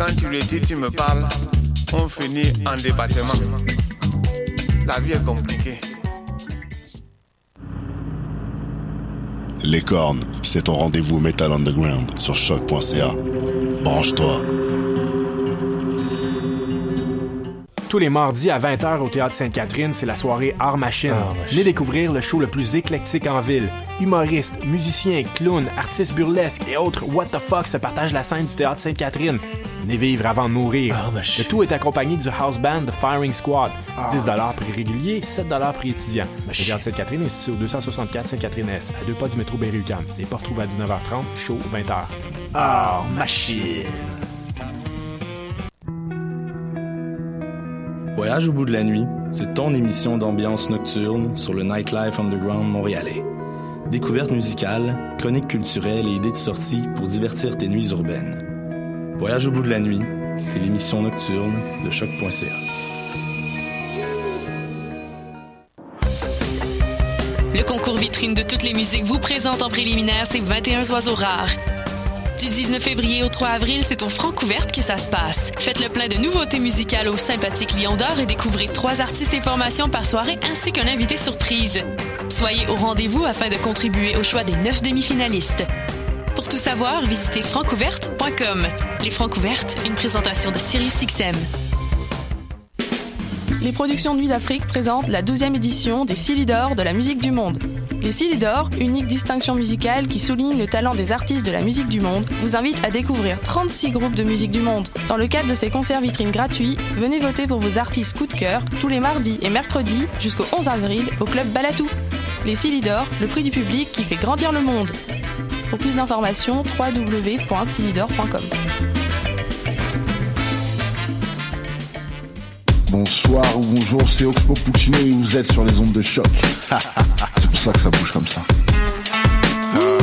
Quand tu le dis, tu me parles, on finit en débattement. La vie est compliquée. Les cornes, c'est ton rendez-vous Metal Underground sur choc.ca. Branche-toi. Tous les mardis à 20h au Théâtre Sainte-Catherine, c'est la soirée Art Machine. Venez découvrir le show le plus éclectique en ville. Humoristes, musiciens, clowns, artistes burlesques et autres what the fuck se partagent la scène du Théâtre Sainte-Catherine. Venez vivre avant de mourir. le tout est accompagné du house band The Firing Squad. 10 prix régulier, 7 prix étudiant. Le Théâtre Sainte-Catherine est situé au 264 Sainte-Catherine-S, à deux pas du métro Berry-UQAM. Les portes trouvent à 19h30, show 20h. Art Machine. Voyage au bout de la nuit, c'est ton émission d'ambiance nocturne sur le Nightlife Underground montréalais. Découvertes musicales, chroniques culturelles et idées de sortie pour divertir tes nuits urbaines. Voyage au bout de la nuit, c'est l'émission nocturne de choc.ca. Le concours vitrine de toutes les musiques vous présente en préliminaire ces 21 oiseaux rares. Du 19 février au 3 avril, c'est au Francouverte que ça se passe. Faites le plein de nouveautés musicales au sympathique Lion d'Or et découvrez trois artistes et formations par soirée ainsi qu'un invité surprise. Soyez au rendez-vous afin de contribuer au choix des neuf demi-finalistes. Pour tout savoir, visitez francouverte.com. Les Francouvertes, une présentation de SiriusXM. Les productions Nuit d'Afrique présentent la 12e édition des Silidor de la musique du monde. Les Silidor, unique distinction musicale qui souligne le talent des artistes de la musique du monde, vous invite à découvrir 36 groupes de musique du monde. Dans le cadre de ces concerts vitrines gratuits, venez voter pour vos artistes coup de cœur tous les mardis et mercredis jusqu'au 11 avril au club Balatou. Les Silidor, le prix du public qui fait grandir le monde. Pour plus d'informations, www.silidor.com. Bonsoir ou bonjour, c'est Oxpo Puccino et vous êtes sur les ondes de choc. c'est pour ça que ça bouge comme ça. Oh.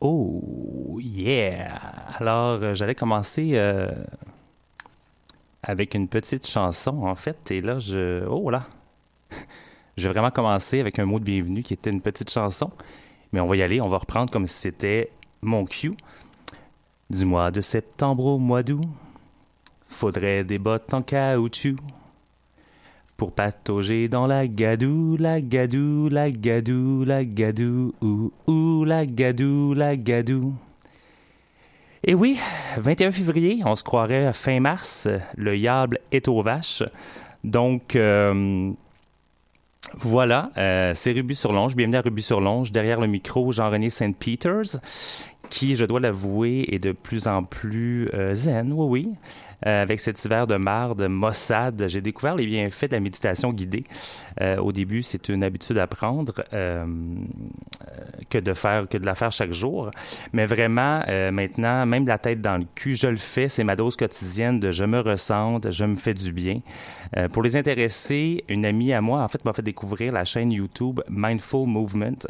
Oh, yeah! Alors, euh, j'allais commencer euh, avec une petite chanson, en fait. Et là, je. Oh là! je vais vraiment commencer avec un mot de bienvenue qui était une petite chanson. Mais on va y aller, on va reprendre comme si c'était mon cue. Du mois de septembre au mois d'août, faudrait des bottes en caoutchouc. Pour patauger dans la gadou, la gadou, la gadou, la gadou, ou, ou, la gadou, la gadou. Et oui, 21 février, on se croirait fin mars, le diable est aux vaches. Donc, euh, voilà, euh, c'est Ruby sur Longe. Bienvenue à Ruby sur Longe. Derrière le micro, Jean-René St. Peters, qui, je dois l'avouer, est de plus en plus euh, zen, oui, oui. Euh, avec cet hiver de marde, Mossad, j'ai découvert les bienfaits de la méditation guidée. Euh, au début, c'est une habitude à prendre euh, que de faire, que de la faire chaque jour. Mais vraiment, maintenant, même la tête dans le cul, je le fais. C'est ma dose quotidienne de je me ressente, je me fais du bien. pour les intéressés, une amie à moi, en fait, m'a fait découvrir la chaîne YouTube Mindful Movement.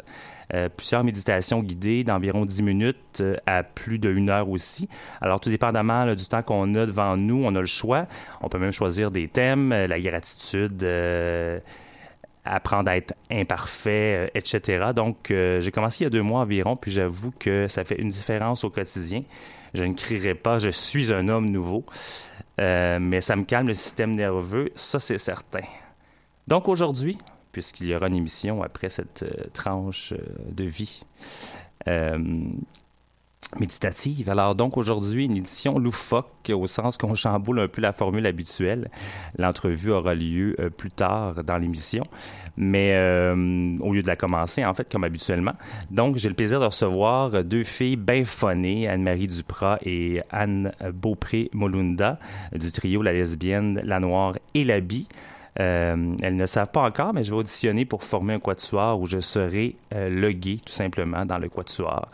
Euh, plusieurs méditations guidées d'environ 10 minutes euh, à plus de une heure aussi. Alors, tout dépendamment du temps qu'on a devant nous, on a le choix. On peut même choisir des thèmes, euh, la gratitude apprendre à être imparfait, etc. Donc, j'ai commencé il y a deux mois environ, puis j'avoue que ça fait une différence au quotidien. Je ne crierai pas, je suis un homme nouveau, mais ça me calme le système nerveux, ça c'est certain. Donc aujourd'hui, puisqu'il y aura une émission après cette euh, tranche euh, de vie euh, méditative. Alors donc aujourd'hui, une édition loufoque au sens qu'on chamboule un peu la formule habituelle. L'entrevue aura lieu plus tard dans l'émission, mais au lieu de la commencer en fait comme habituellement. Donc j'ai le plaisir de recevoir deux filles bien phonées, Anne-Marie Duprat et Anne Beaupré-Molunda du trio La Lesbienne, La Noire et La Bie. Euh, elles ne savent pas encore, mais je vais auditionner pour former un quatuor où je serai euh, le tout simplement, dans le quatuor.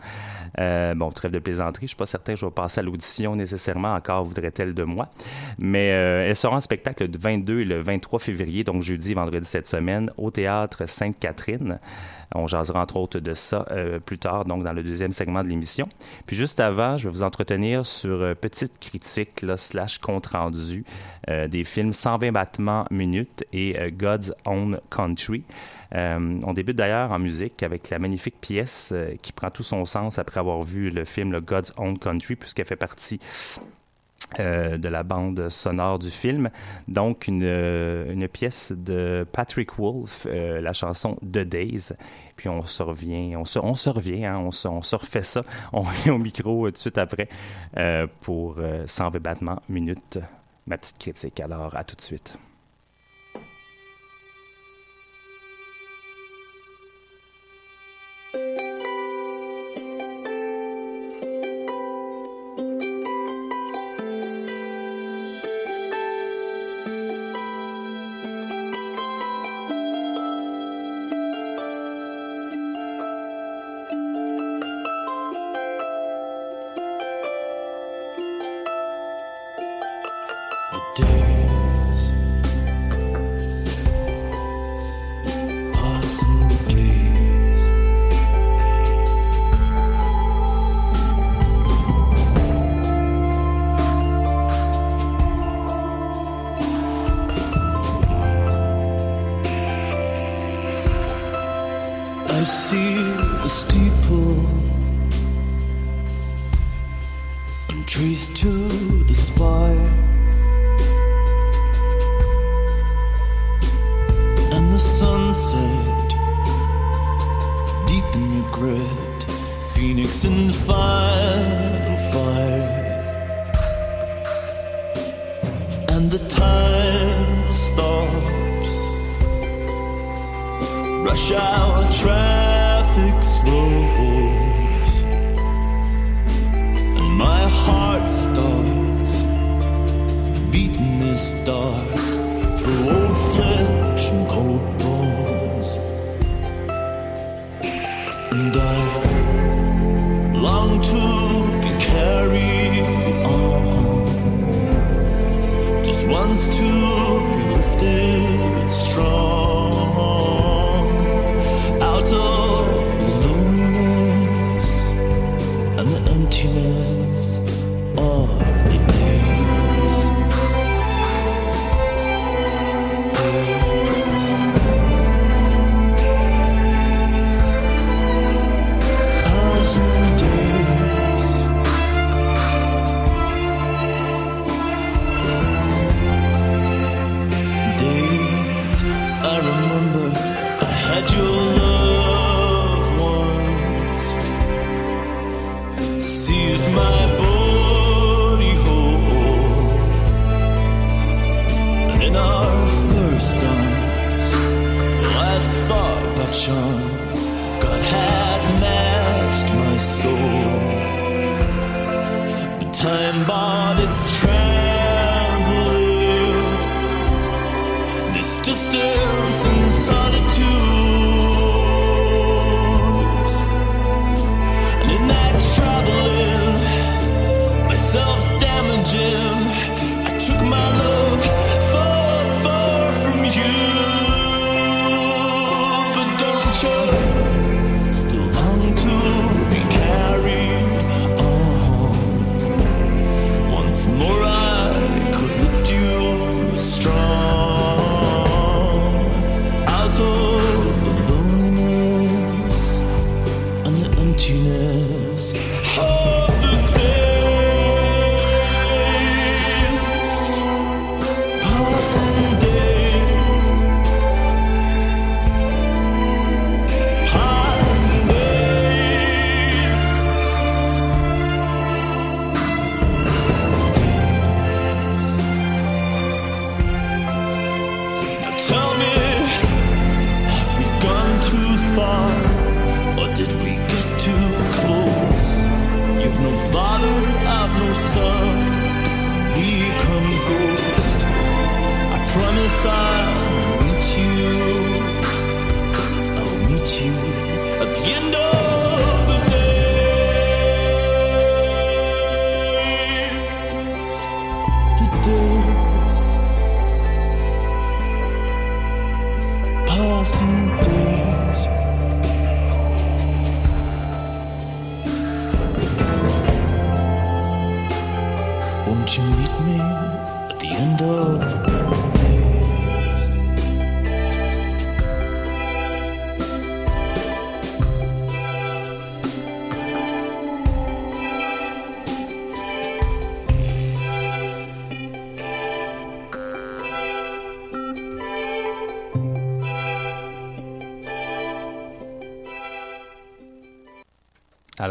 Euh, bon, trêve de plaisanterie, je suis pas certain que je vais passer à l'audition nécessairement, encore voudrait-elle de moi. Mais elles seront en spectacle le 22 et le 23 février, donc jeudi et vendredi cette semaine, au Théâtre Sainte-Catherine. On jasera entre autres de ça euh, plus tard, donc dans le deuxième segment de l'émission. Puis juste avant, je vais vous entretenir sur euh, petite critique là, slash compte rendu euh, des films 120 battements minutes et God's Own Country. On débute d'ailleurs en musique avec la magnifique pièce qui prend tout son sens après avoir vu le film God's Own Country, puisqu'elle fait partie euh, de la bande sonore du film. Donc, une, une pièce de Patrick Wolf, la chanson The Days. Puis on se revient, on se, on se revient, hein, on, se, on se refait ça. On revient au micro tout de suite après pour 100 battements minutes. Ma petite critique. Alors, à tout de suite.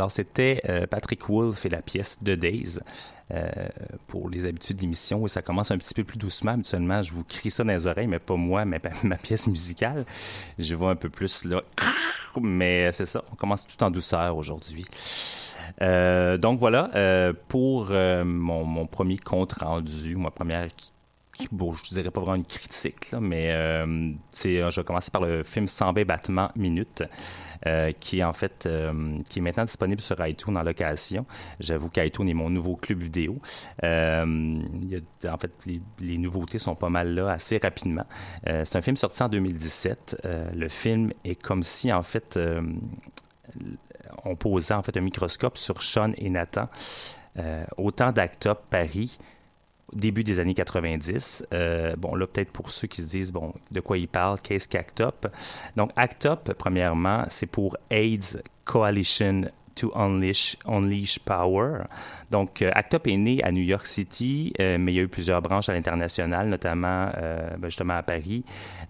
Alors, c'était Patrick Wolf et la pièce The Days. pour les habitudes d'émission, et ça commence un petit peu plus doucement. Habituellement, je vous crie ça dans les oreilles, mais pas moi, mais ma pièce musicale. Je vois un peu plus là. Mais c'est ça, on commence tout en douceur aujourd'hui. donc voilà, pour mon, premier compte rendu, ma première bon, je dirais pas vraiment une critique, mais euh, je vais commencer par le film 100 battements minutes. Euh, qui est en fait euh, qui est maintenant disponible sur iTunes en location. J'avoue qu'iTunes est mon nouveau club vidéo. Il en fait, les, nouveautés sont pas mal là assez rapidement. c'est un film sorti en 2017. le film est comme si en fait on posait en fait un microscope sur Sean et Nathan. autant d'Act Paris début des années 90. Euh, bon, là, peut-être pour ceux qui se disent, bon, de quoi il parle, qu'est-ce qu'ACT UP? Donc, ACT UP, premièrement, c'est pour AIDS Coalition to Unleash, Unleash Power. Donc, euh, ACT UP est né à New York City, euh, mais il y a eu plusieurs branches à l'international, notamment ben, justement à Paris,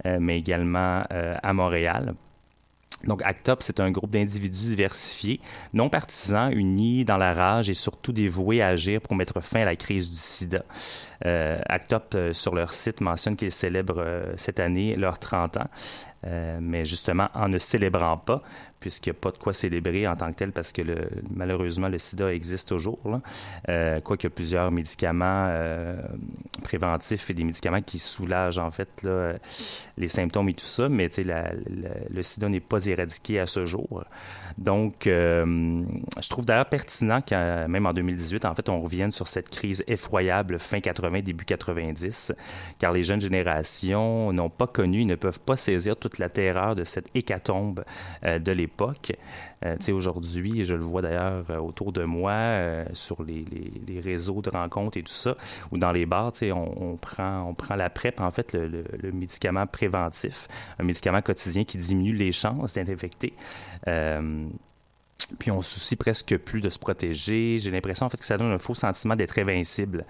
mais également à Montréal. Donc, ACT UP, c'est un groupe d'individus diversifiés, non partisans, unis dans la rage et surtout dévoués à agir pour mettre fin à la crise du sida. Euh, ACT UP, euh, sur leur site, mentionne qu'ils célèbrent euh, cette année leurs 30 ans. Mais justement, en ne célébrant pas, puisqu'il n'y a pas de quoi célébrer en tant que tel, parce que malheureusement, le sida existe toujours. Euh, a plusieurs médicaments euh, préventifs et des médicaments qui soulagent en fait les symptômes et tout ça, mais la, le sida n'est pas éradiqué à ce jour. Donc, euh, je trouve d'ailleurs pertinent qu'en même en 2018, en fait, on revienne sur cette crise effroyable fin 80, début 90, car les jeunes générations n'ont pas connu, ne peuvent pas saisir toute la terreur de cette hécatombe euh, de l'époque. Euh, aujourd'hui, je le vois d'ailleurs euh, autour de moi, euh, sur les, les, réseaux de rencontres et tout ça, ou dans les bars, on, on, prend, on prend la PrEP, en fait, le, médicament préventif, un médicament quotidien qui diminue les chances d'être infecté. puis on se soucie presque plus de se protéger. J'ai l'impression en fait que ça donne un faux sentiment d'être invincible.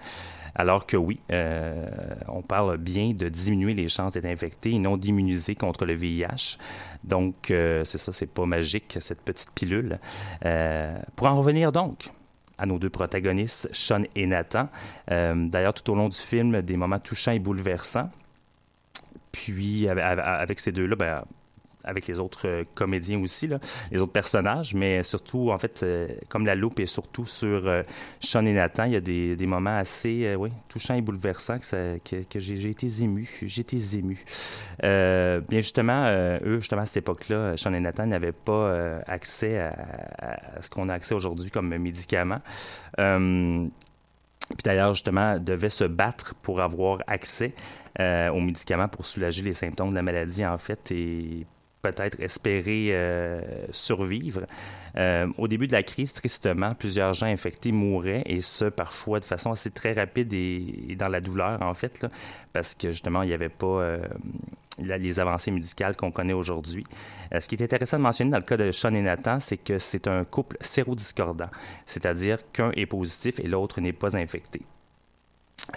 Alors que oui, euh, on parle bien de diminuer les chances d'être infecté et non d'immuniser contre le VIH. Donc, euh, c'est ça, c'est pas magique, cette petite pilule. Euh, pour en revenir donc à nos deux protagonistes, Sean et Nathan, d'ailleurs, tout au long du film, des moments touchants et bouleversants. Puis, avec ces deux-là, ben, avec les autres euh, comédiens aussi, les autres personnages, mais surtout, en fait, euh, comme la loupe est surtout sur euh, Sean et Nathan, il y a des, moments assez touchants et bouleversants que j'ai été ému. J'ai été ému. bien justement, eux, justement, à cette époque-là, Sean et Nathan n'avaient pas accès à, ce qu'on a accès aujourd'hui comme médicaments. puis d'ailleurs, justement, devaient se battre pour avoir accès aux médicaments pour soulager les symptômes de la maladie, en fait, et peut-être espérer euh, survivre. Euh, au début de la crise, tristement, plusieurs gens infectés mouraient et ce, parfois de façon assez très rapide et, dans la douleur, en fait, parce que justement, il n'y avait pas euh, les avancées médicales qu'on connaît aujourd'hui. ce qui est intéressant de mentionner dans le cas de Sean et Nathan, c'est que c'est un couple sérodiscordant, c'est-à-dire qu'un est positif et l'autre n'est pas infecté.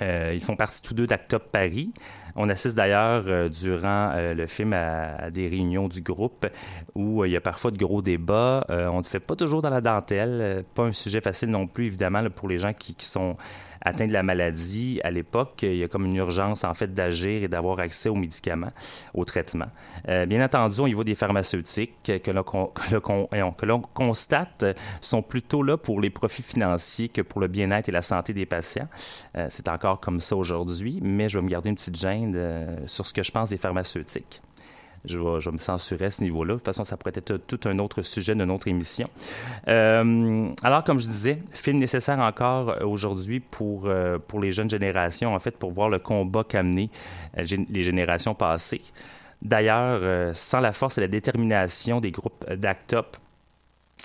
Euh, ils font partie tous deux d'Actop Paris. On assiste d'ailleurs euh, durant euh, le film à, des réunions du groupe où il y a parfois de gros débats. on ne fait pas toujours dans la dentelle, pas un sujet facile non plus évidemment pour les gens qui, qui sont atteint de la maladie, à l'époque, il y a comme une urgence en fait d'agir et d'avoir accès aux médicaments, aux traitements. Euh, bien entendu, au niveau des pharmaceutiques que l'on constate sont plutôt là pour les profits financiers que pour le bien-être et la santé des patients. Euh, c'est encore comme ça aujourd'hui, mais je vais me garder une petite gêne euh, sur ce que je pense des pharmaceutiques je vais, me censurer à ce niveau-là. De toute façon, ça pourrait être tout un autre sujet d'une autre émission. Euh, alors, comme je disais, film nécessaire encore euh, aujourd'hui pour, euh, pour les jeunes générations, en fait, pour voir le combat qu'amenaient les générations passées. D'ailleurs, sans la force et la détermination des groupes d'ACT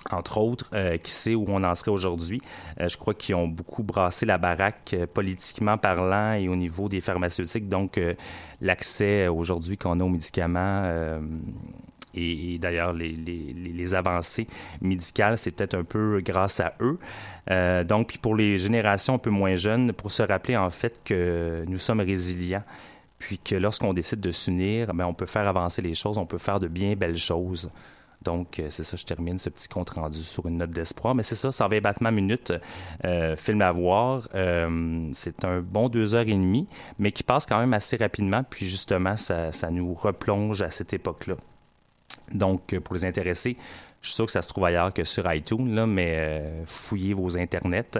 entre autres, euh, qui sait où on en serait aujourd'hui. Euh, je crois qu'ils ont beaucoup brassé la baraque euh, politiquement parlant et au niveau des pharmaceutiques. Donc, l'accès aujourd'hui qu'on a aux médicaments et, d'ailleurs les, avancées médicales, c'est peut-être un peu grâce à eux. donc, puis pour les générations un peu moins jeunes, pour se rappeler en fait que nous sommes résilients puis que lorsqu'on décide de s'unir, ben, on peut faire avancer les choses, on peut faire de bien belles choses Donc, euh, c'est ça, je termine ce petit compte rendu sur une note d'espoir. Mais c'est ça, 120 battements minutes, euh, film à voir. Euh, c'est un bon deux heures et demie, mais qui passe quand même assez rapidement. Puis justement, ça, ça nous replonge à cette époque-là. Donc, pour les intéressés, je suis sûr que ça se trouve ailleurs que sur iTunes, là, mais euh, fouillez vos internets.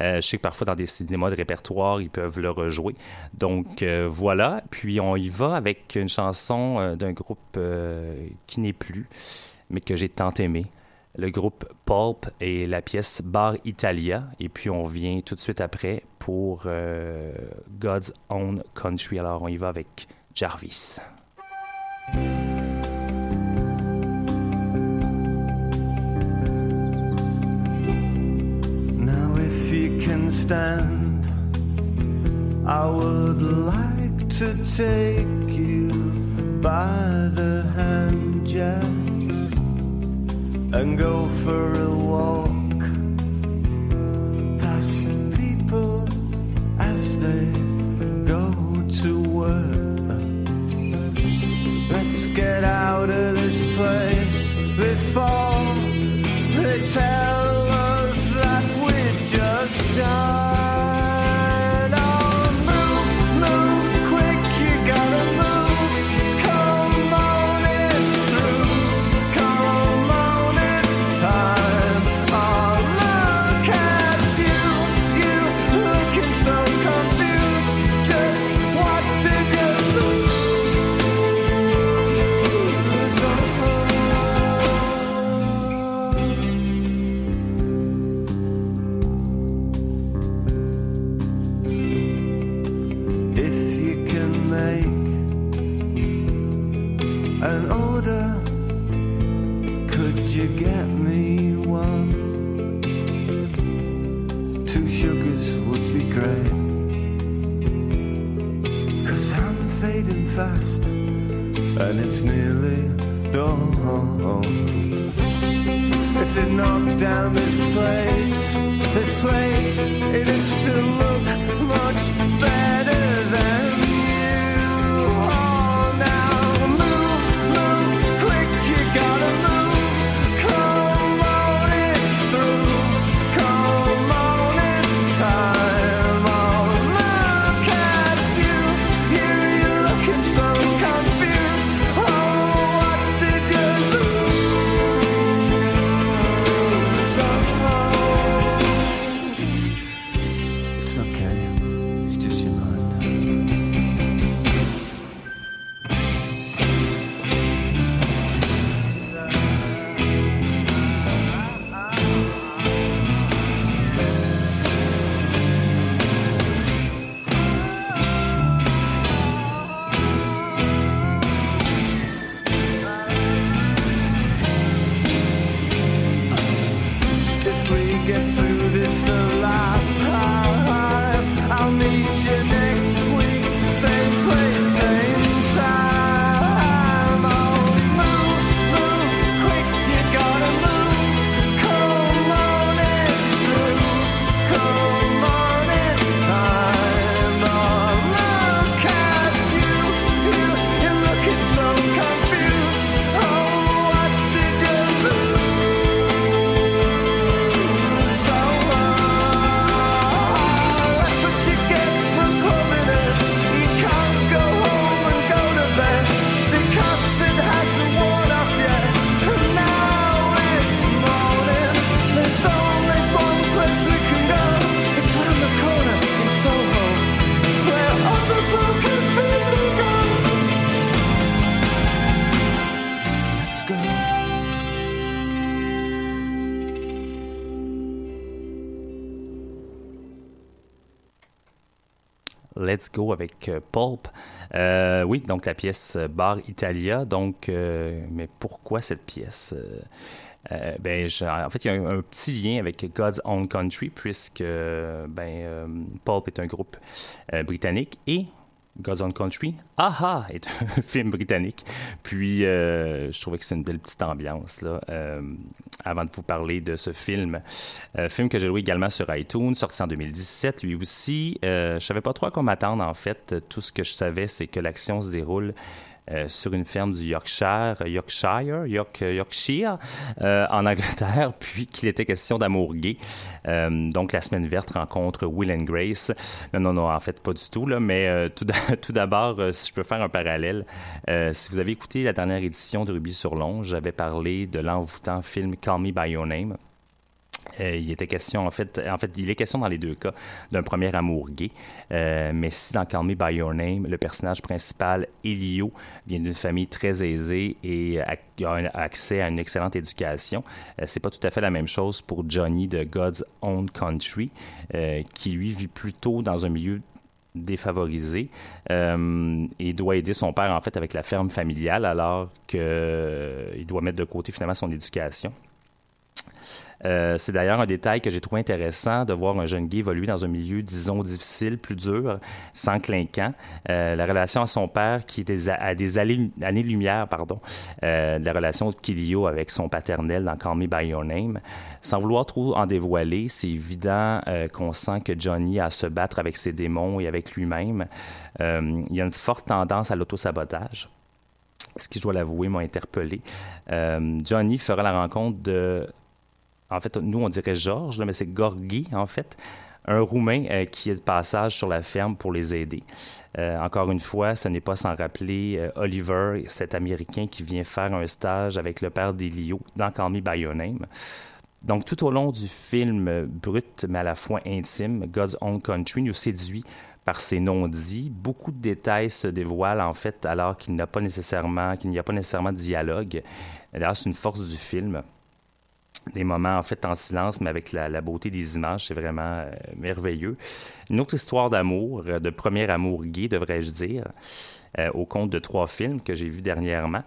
Euh, je sais que parfois dans des cinémas de répertoire, ils peuvent le rejouer. Donc euh, voilà. Puis on y va avec une chanson d'un groupe qui n'est plus, mais que j'ai tant aimé. Le groupe Pulp et la pièce Bar Italia. Et puis on vient tout de suite après pour God's Own Country. Alors on y va avec Jarvis. can stand. I would like to take you by the hand, Jack, and go for a walk past people as they go to work. Let's get out of this place before they tell us that we've just done. Avec euh, Pulp. Euh, oui, donc la pièce euh, Bar Italia. Donc, mais pourquoi cette pièce ben, en fait, il y a un, petit lien avec God's Own Country, puisque ben, Pulp est un groupe britannique et God's Country, Aha est un film britannique. Puis, euh, je trouvais que c'est une belle petite ambiance, là, euh, avant de vous parler de ce film. Euh, film que j'ai joué également sur iTunes, sorti en 2017, lui aussi. je savais pas trop à quoi m'attendre, en fait. Tout ce que je savais, c'est que l'action se déroule sur une ferme du Yorkshire, Yorkshire, York, Yorkshire, en Angleterre, puis qu'il était question d'amour gay. donc la semaine verte rencontre Will and Grace. Non, non, non, en fait pas du tout là, mais tout d'abord, si je peux faire un parallèle, si vous avez écouté la dernière édition de Ruby sur Longe, j'avais parlé de l'envoûtant film Call Me by Your Name. Euh, il était question, en fait, en fait, il est question dans les deux cas d'un premier amour gay. Euh, mais si dans Call Me By Your Name, le personnage principal, Elio, vient d'une famille très aisée et a, accès à une excellente éducation, euh, c'est pas tout à fait la même chose pour Johnny de God's Own Country, qui lui vit plutôt dans un milieu défavorisé et doit aider son père en fait avec la ferme familiale alors qu'il doit mettre de côté finalement son éducation. Euh, c'est d'ailleurs un détail que j'ai trouvé intéressant de voir un jeune gay évoluer dans un milieu, disons, difficile, plus dur, sans clinquant. Euh, la relation à son père, qui est à des années-lumière, pardon, euh, la relation de Kilio avec son paternel dans Call Me By Your Name. Sans vouloir trop en dévoiler, c'est évident qu'on sent que Johnny a à se battre avec ses démons et avec lui-même. il y a une forte tendance à l'autosabotage ce qui, je dois l'avouer, m'a interpellé. Johnny fera la rencontre de en fait, nous, on dirait Georges, mais c'est Gorgi, en fait, un Roumain euh, qui est de passage sur la ferme pour les aider. Euh, encore une fois, ce n'est pas sans rappeler euh, Oliver, cet Américain qui vient faire un stage avec le père d'Elio dans Call Me By Your Name. Donc, tout au long du film brut, mais à la fois intime, God's Own Country nous séduit par ses non-dits. Beaucoup de détails se dévoilent, en fait, alors qu'il n'y a pas nécessairement, qu'il n'y a pas nécessairement de dialogue. D'ailleurs, c'est une force du film des moments en fait en silence, mais avec la, beauté des images, c'est vraiment euh, merveilleux. Une autre histoire d'amour, euh, de premier amour gay, devrais-je dire. Euh, au compte de trois films que j'ai vus dernièrement.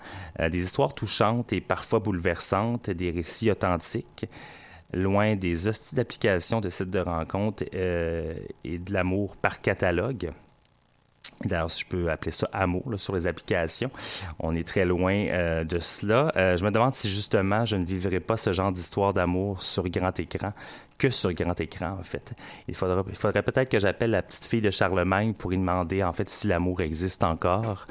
des histoires touchantes et parfois bouleversantes, des récits authentiques, loin des hosties d'applications de sites de rencontres et de l'amour par catalogue. D'ailleurs, si je peux appeler ça amour sur les applications, on est très loin euh, de cela. Euh, je me demande si justement je ne vivrai pas ce genre d'histoire d'amour sur grand écran que sur grand écran, en fait. Il faudrait, il faudrait peut-être que j'appelle la petite fille de Charlemagne pour lui demander, en fait, si l'amour existe encore.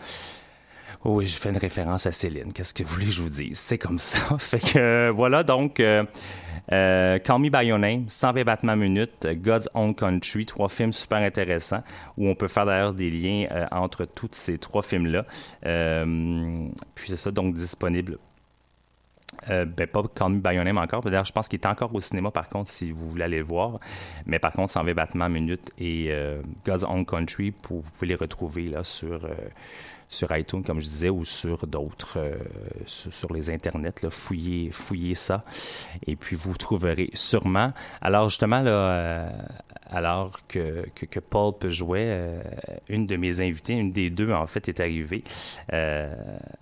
Oui, je fais une référence à Céline. Qu'est-ce que vous voulez que je vous dise? C'est comme ça. fait que euh, voilà, donc, euh, euh, Call Me By Your Name, 120 battements minutes, God's Own Country, trois films super intéressants où on peut faire d'ailleurs des liens entre tous ces trois films-là. puis c'est ça, donc disponible ben, pas Call Me By Your Name encore. D'ailleurs, je pense qu'il est encore au cinéma, par contre, si vous voulez aller le voir. Mais par contre, 120 battements minutes et God's Own Country, vous pouvez les retrouver là sur sur iTunes, comme je disais, ou sur d'autres, euh, sur, les internets. Fouillez, fouillez ça. Et puis, vous trouverez sûrement. Alors, justement, là, euh, alors que, que, que, Paul peut jouer, euh, une de mes invitées, une des deux, en fait, est arrivée.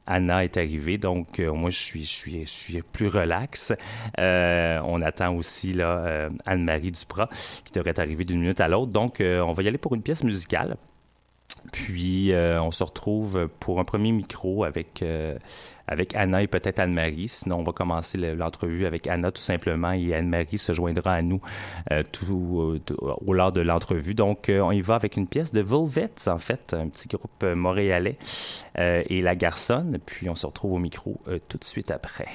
Anna est arrivée. Donc, moi, je suis, je, suis, je suis plus relax. on attend aussi là, Anne-Marie Duprat, qui devrait arriver d'une minute à l'autre. Donc, on va y aller pour une pièce musicale. Puis, euh, on se retrouve pour un premier micro avec, euh, avec Anna et peut-être Anne-Marie. Sinon, on va commencer l'entrevue avec Anna tout simplement et Anne-Marie se joindra à nous euh, tout, au lors de l'entrevue. Donc, on y va avec une pièce de Volvets, en fait, un petit groupe montréalais et La Garçonne. Puis, on se retrouve au micro tout de suite après.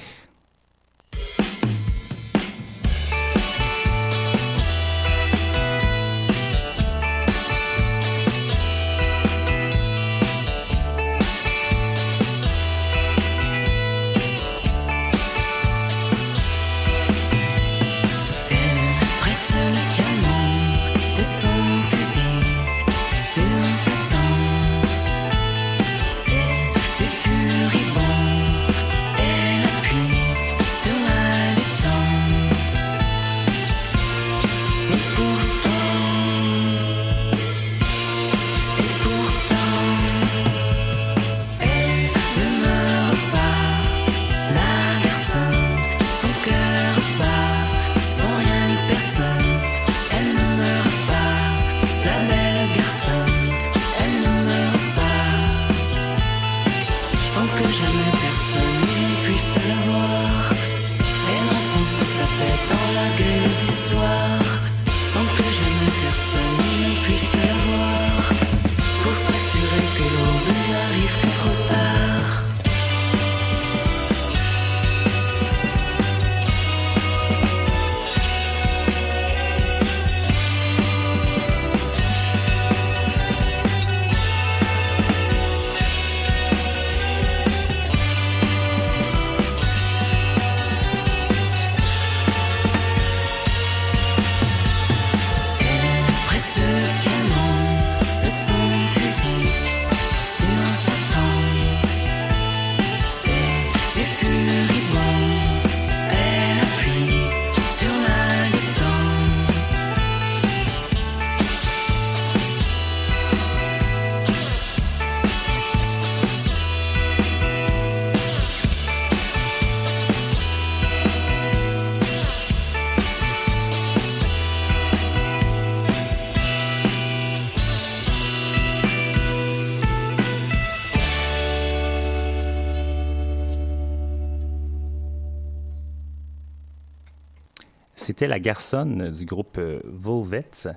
C'était la garçonne du groupe Vulvets,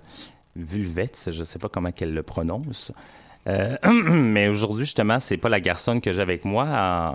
Vulvets, je ne sais pas comment qu'elle le prononce. Euh, mais aujourd'hui, justement, c'est pas la garçonne que j'ai avec moi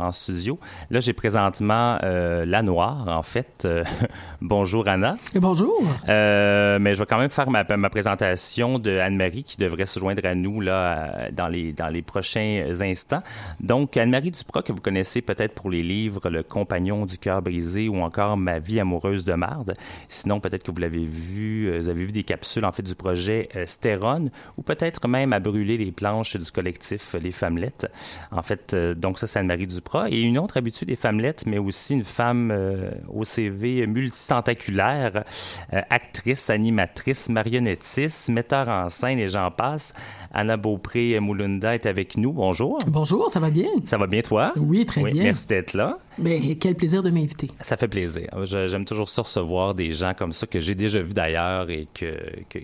en, studio. Là, j'ai présentement euh, la noire, en fait. Euh, bonjour, Anna. bonjour. mais je vais quand même faire ma, ma présentation de Anne-Marie qui devrait se joindre à nous là, dans, les, dans les prochains instants. Donc, Anne-Marie Duprat, que vous connaissez peut-être pour les livres Le compagnon du cœur brisé ou encore Ma vie amoureuse de marde. Sinon, peut-être que vous l'avez vu, vous avez vu des capsules, en fait, du projet Stérone ou peut-être même à brûler les planches du collectif Les Femmelettes. En fait, euh, donc ça, c'est Anne-Marie Duprat. Et une autre habituée des Femmelettes, mais aussi une femme euh, au CV multitentaculaire, euh, actrice, animatrice, marionnettiste, metteur en scène et j'en passe. Anna Beaupré-Moulunda est avec nous. Bonjour. Bonjour, ça va bien? Ça va bien, toi? Oui, très bien. Merci d'être là. Ben, quel plaisir de m'inviter. Ça fait plaisir. J'aime toujours ça recevoir des gens comme ça que j'ai déjà vus d'ailleurs et que,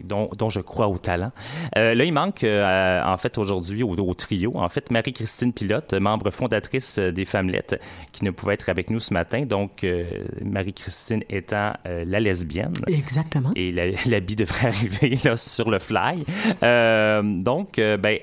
dont, dont, je crois au talent. Euh, là, il manque euh, en fait aujourd'hui au, au, trio, en fait, Marie-Christine Pilote, membre fondatrice des Femmelettes, qui ne pouvait être avec nous ce matin. Donc, euh, Marie-Christine étant la lesbienne. Exactement. Et l'habit devrait arriver là, sur le fly. donc, ben,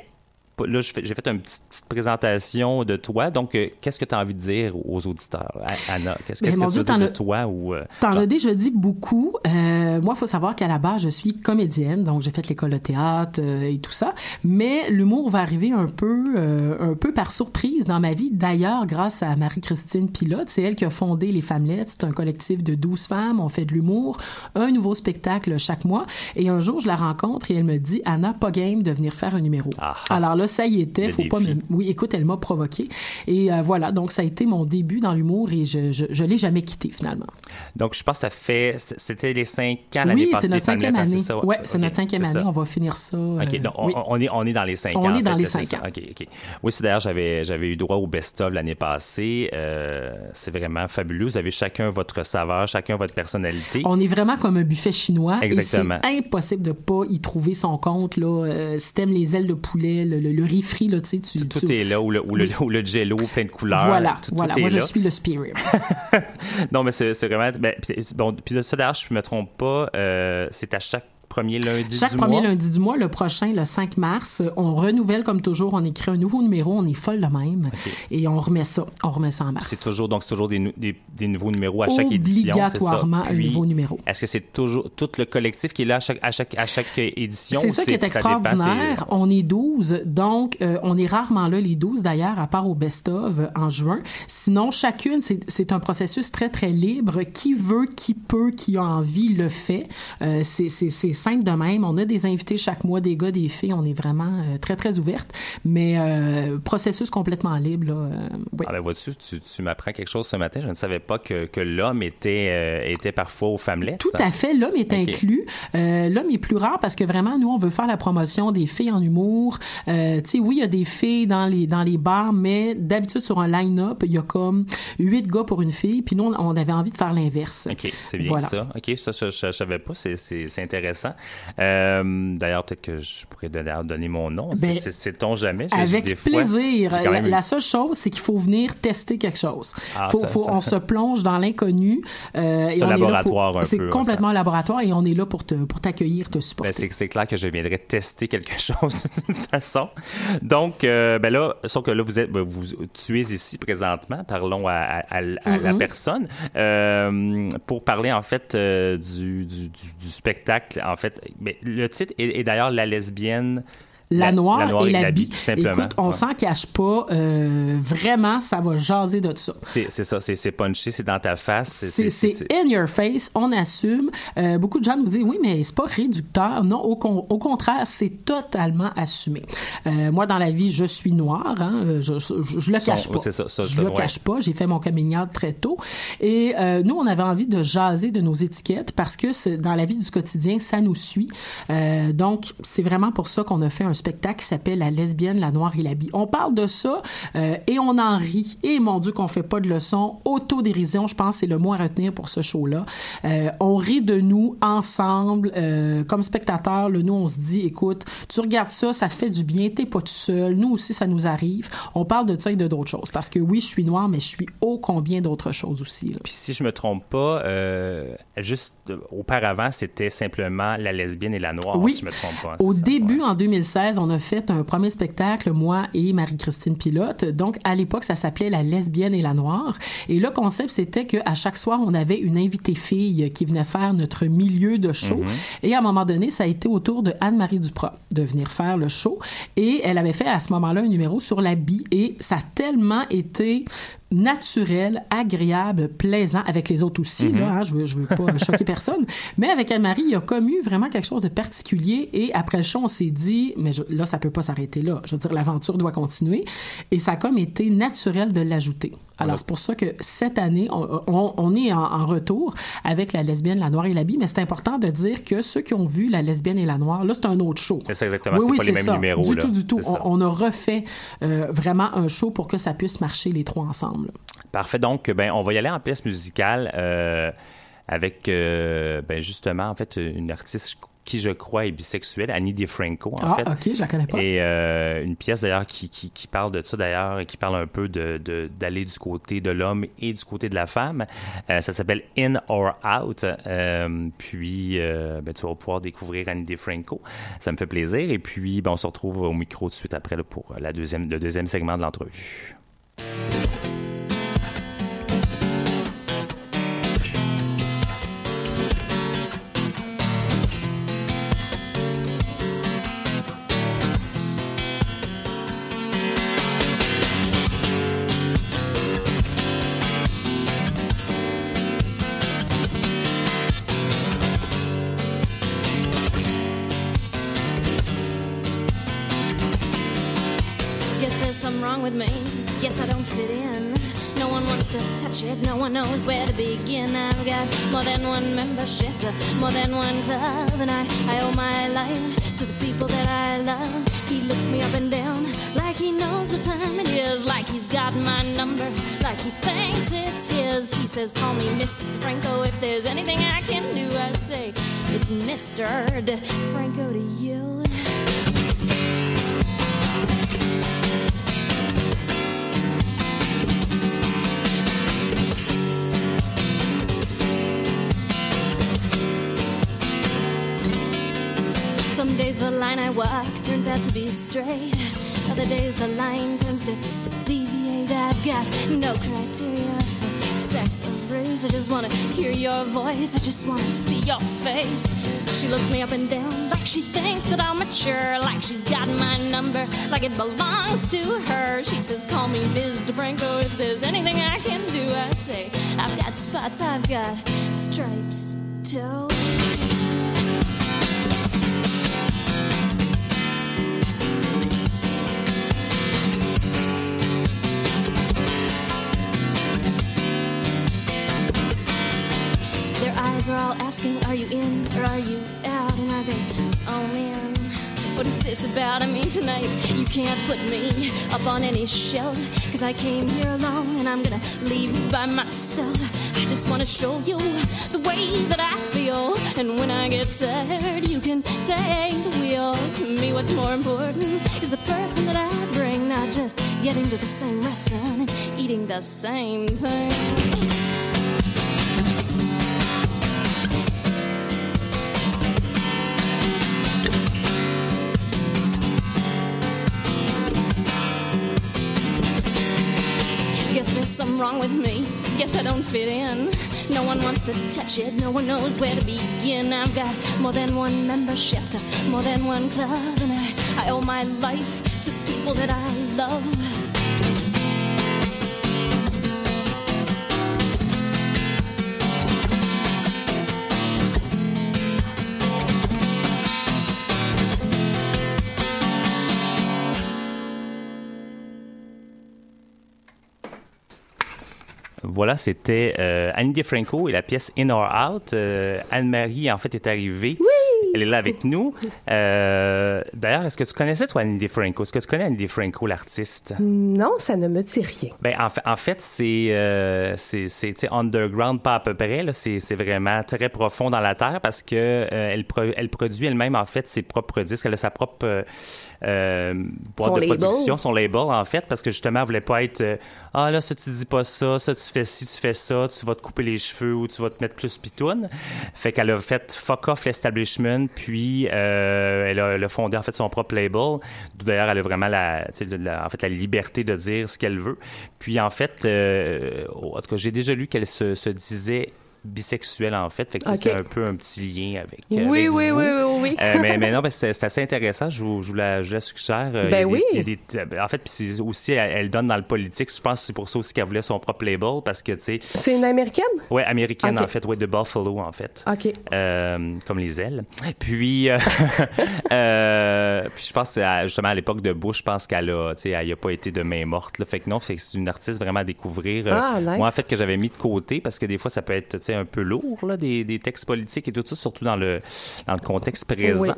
là, j'ai fait une petite, présentation de toi. Donc, euh, qu'est-ce que tu as envie de dire aux auditeurs, Anna? Qu'est-ce que tu veux dire de toi? ou euh, T'en as déjà dit beaucoup. Euh, moi, il faut savoir qu'à la base, je suis comédienne, donc j'ai fait l'école de théâtre et tout ça. Mais l'humour va arriver un peu, un peu par surprise dans ma vie. D'ailleurs, grâce à Marie-Christine Pilote, c'est elle qui a fondé Les Femmelettes. C'est un collectif de 12 femmes. On fait de l'humour, un nouveau spectacle chaque mois. Et un jour, je la rencontre et elle me dit, Anna, pas game de venir faire un numéro. Ah, ah. Alors là, ça y était. faut pas Oui, écoute, elle m'a provoqué. Et euh, voilà, donc ça a été mon début dans l'humour et je, je, l'ai jamais quitté finalement. Donc je pense que ça fait, c'était les cinq ans l'année oui, c'est notre cinquième année. Oui, c'est notre cinquième année. On va finir ça. OK, euh, donc on, est, on est dans les cinq ans. On est dans les cinq ans. OK, OK. Oui, c'est d'ailleurs, j'avais, j'avais eu droit au best-of l'année passée. Euh, c'est vraiment fabuleux. Vous avez chacun votre saveur, chacun votre personnalité. On est vraiment comme un buffet chinois. Exactement. c'est impossible de pas y trouver son compte. Là. si t'aimes les ailes de poulet, le, le, le riz frit, là, tu sais, tout, est là, ou le, ou, le, ou le, jello plein de couleurs. Voilà, voilà. Moi, je suis le spirit. non, mais c'est vraiment. Ben, bon, puis ça, d'ailleurs, je ne me trompe pas, euh, c'est à chaque premier lundi Chaque premier lundi du mois, le prochain, le 5 mars, on renouvelle comme toujours, on écrit un nouveau numéro, on est folle de même et on remet ça, on remet ça en mars. C'est toujours donc c'est toujours des, des, nouveaux numéros à chaque édition, Obligatoirement un nouveau numéro. Est-ce que c'est toujours tout le collectif qui est là à chaque à chaque, à chaque édition C'est ça qui est extraordinaire. on est 12, donc euh, on est rarement là les 12 d'ailleurs à part au best-of en juin. Sinon chacune c'est un processus très très libre, qui veut, qui peut, qui a envie le fait. Euh, c'est simple de même. On a des invités chaque mois, des gars, des filles. On est vraiment euh, très, très ouverte. Mais euh, processus complètement libre. Là, euh, oui. Ah ben, vois-tu, tu, m'apprends quelque chose ce matin. Je ne savais pas que, que l'homme était, était parfois aux femmelettes. Tout à fait. L'homme est inclus. l'homme est plus rare parce que vraiment, nous, on veut faire la promotion des filles en humour. tu sais, oui, il y a des filles dans les, dans les bars, mais d'habitude, sur un line-up, il y a comme huit gars pour une fille. Puis nous, on avait envie de faire l'inverse. OK, c'est bien ça. OK, ça, je ne savais pas. C'est intéressant. Euh, d'ailleurs, peut-être que je pourrais donner, donner mon nom. Ben, C'est-on jamais? Avec plaisir. La, seule chose, c'est qu'il faut venir tester quelque chose. Ah, faut, faut, On se plonge dans l'inconnu. Euh, c'est un laboratoire un peu. C'est complètement un laboratoire et on est là pour te pour t'accueillir, te supporter. Ben, c'est clair que je viendrai tester quelque chose de toute façon. Donc, euh, ben là, sauf que là, vous êtes, ben, vous, tu es ici présentement. Parlons à, à, la mm-hmm. personne euh, pour parler en fait euh, du, du, du, du, spectacle. En fait, mais le titre est, est d'ailleurs La lesbienne la, noire, et la, tout simplement. Écoute, on s'en cache pas. Euh, vraiment, ça va jaser de ça. C'est ça, c'est punché, c'est dans ta face. C'est in your face, on assume. Euh, beaucoup de gens nous disent, oui, mais c'est pas réducteur. Non, au, au contraire, c'est totalement assumé. Euh, moi, dans la vie, je suis noire. Hein, je, je, le cache pas. Ça, ça, je le cache pas. J'ai fait mon coming très tôt. Et euh, nous, on avait envie de jaser de nos étiquettes parce que dans la vie du quotidien, ça nous suit. Euh, donc, c'est vraiment pour ça qu'on a fait un spectacle qui s'appelle La lesbienne, la noire et la bi. On parle de ça et on en rit. Et mon Dieu qu'on fait pas de leçons. Autodérision, je pense, c'est le mot à retenir pour ce show-là. on rit de nous ensemble, comme spectateurs. nous, on se dit, écoute, tu regardes ça, ça fait du bien, t'es pas tout seul. Nous aussi, ça nous arrive. On parle de ça et de d'autres choses. Parce que oui, je suis noire, mais je suis ô combien d'autres choses aussi. Puis si je me trompe pas, euh, juste euh, auparavant, c'était simplement la lesbienne et la noire, oui. si je me trompe pas. Au début, en 2016, on a fait un premier spectacle, moi et Marie-Christine Pilote. Donc, à l'époque, ça s'appelait La lesbienne et la noire. Et le concept, c'était qu'à chaque soir, on avait une invitée fille qui venait faire notre milieu de show. Mhm. Et à un moment donné, ça a été au tour de Anne-Marie Duprat de venir faire le show. Et elle avait fait à ce moment-là un numéro sur la bi. Et ça a tellement été naturel, agréable, plaisant avec les autres aussi. là, mhm. hein, je veux, je veux pas choquer personne. Mais avec Anne-Marie, il y a comme eu vraiment quelque chose de particulier. Et après le show, on s'est dit, mais là, ça peut pas s'arrêter là. Je veux dire, l'aventure doit continuer. Et ça a comme été naturel de l'ajouter. Alors, c'est pour ça que cette année, on, est en, retour avec la lesbienne, la noire et la bi, mais c'est important de dire que ceux qui ont vu la lesbienne et la noire, là, c'est un autre show. C'est exactement, oui, c'est pas les mêmes ça. numéros. Du tout, du tout. On, a refait euh, vraiment un show pour que ça puisse marcher les trois ensemble. Parfait. Donc, ben, on va y aller en pièce musicale euh, avec, euh, ben, justement, en fait, une artiste qui je crois est bisexuelle, Annie DiFranco en ah, fait. ok, je la connais pas. Et euh, une pièce d'ailleurs qui, qui, qui, parle de ça d'ailleurs, qui parle un peu de d'aller du côté de l'homme et du côté de la femme. Euh, ça s'appelle In or Out. Euh, puis ben, tu vas pouvoir découvrir Annie DiFranco. Ça me fait plaisir. Et puis ben, on se retrouve au micro tout de suite après là, pour la deuxième, le deuxième segment de l'entrevue. Days the line I walk turns out to be straight. Other days the line tends to deviate. I've got no criteria for sex or race. I just wanna hear your voice. I just wanna see your face. She looks me up and down like she thinks that I'm mature, like she's got my number, like it belongs to her. She says, Call me Ms. DeFranco if there's anything I can do. I say, I've got spots, I've got stripes, too. Asking, Are you in or are you out? And I think, Oh man, what is this about? I mean, tonight you can't put me up on any shelf. Cause I came here alone and I'm gonna leave by myself. I just wanna show you the way that I feel. And when I get tired, you can take the wheel. To me, what's more important is the person that I bring, not just getting to the same restaurant and eating the same thing. Wrong with me. Guess I don't fit in. No one wants to touch it, no one knows where to begin. I've got more than one membership more than one club, and I, I owe my life to people that I love. Voilà, c'était euh, Annie DeFranco et la pièce In or Out. Euh, Anne-Marie, en fait, est arrivée. Oui! Elle est là avec nous. Euh, D'ailleurs, est-ce que tu connaissais, toi, Annie DeFranco? Est-ce que tu connais Annie DeFranco, l'artiste? Non, ça ne me dit rien. Ben, en, fait, en fait, c'est euh, c'est underground, pas à peu près. C'est vraiment très profond dans la terre parce que elle, pro- elle produit elle-même, en fait, ses propres disques. Elle a sa propre boîte Son de label. production, son label, en fait, parce que justement, elle voulait pas être euh, Ah là, ça, tu dis pas ça, ça, tu fais ci, tu fais ça, tu vas te couper les cheveux ou tu vas te mettre plus pitoune. Fait qu'elle a fait fuck off l'establishment, puis euh, elle, a, elle a fondé, en fait, son propre label. D'où D'ailleurs, elle a vraiment la, en fait, la liberté de dire ce qu'elle veut. Puis, en fait, euh, en tout cas, j'ai déjà lu qu'elle se, se disait bisexuelle en fait, fait que Ok. c'était un peu un petit lien avec, Oui, avec oui, vous. oui, oui, oui. Euh, mais, mais non, ben, c'est assez intéressant. Je vous, je vous la, je la suggère. Euh, Ben il y a des- oui. il y a des- euh, en fait, puis aussi, elle, elle donne dans le politique. Je pense que c'est pour ça aussi qu'elle voulait son propre label parce que, tu sais, C'est une américaine? ouais, américaine en fait, ouais, de Buffalo en fait. OK. Euh, comme les ailes. Puis, euh, puis je pense justement à l'époque de Bush, je pense qu'elle a, tu sais, elle y a pas été de main morte. Là. Fait que non, fait que c'est une artiste vraiment à découvrir. Ah, nice. Moi, en fait, que j'avais mis de côté parce que des fois, ça peut être, tu sais, un peu lourd là, des, des textes politiques et tout ça, surtout dans le dans le contexte présent. Oui.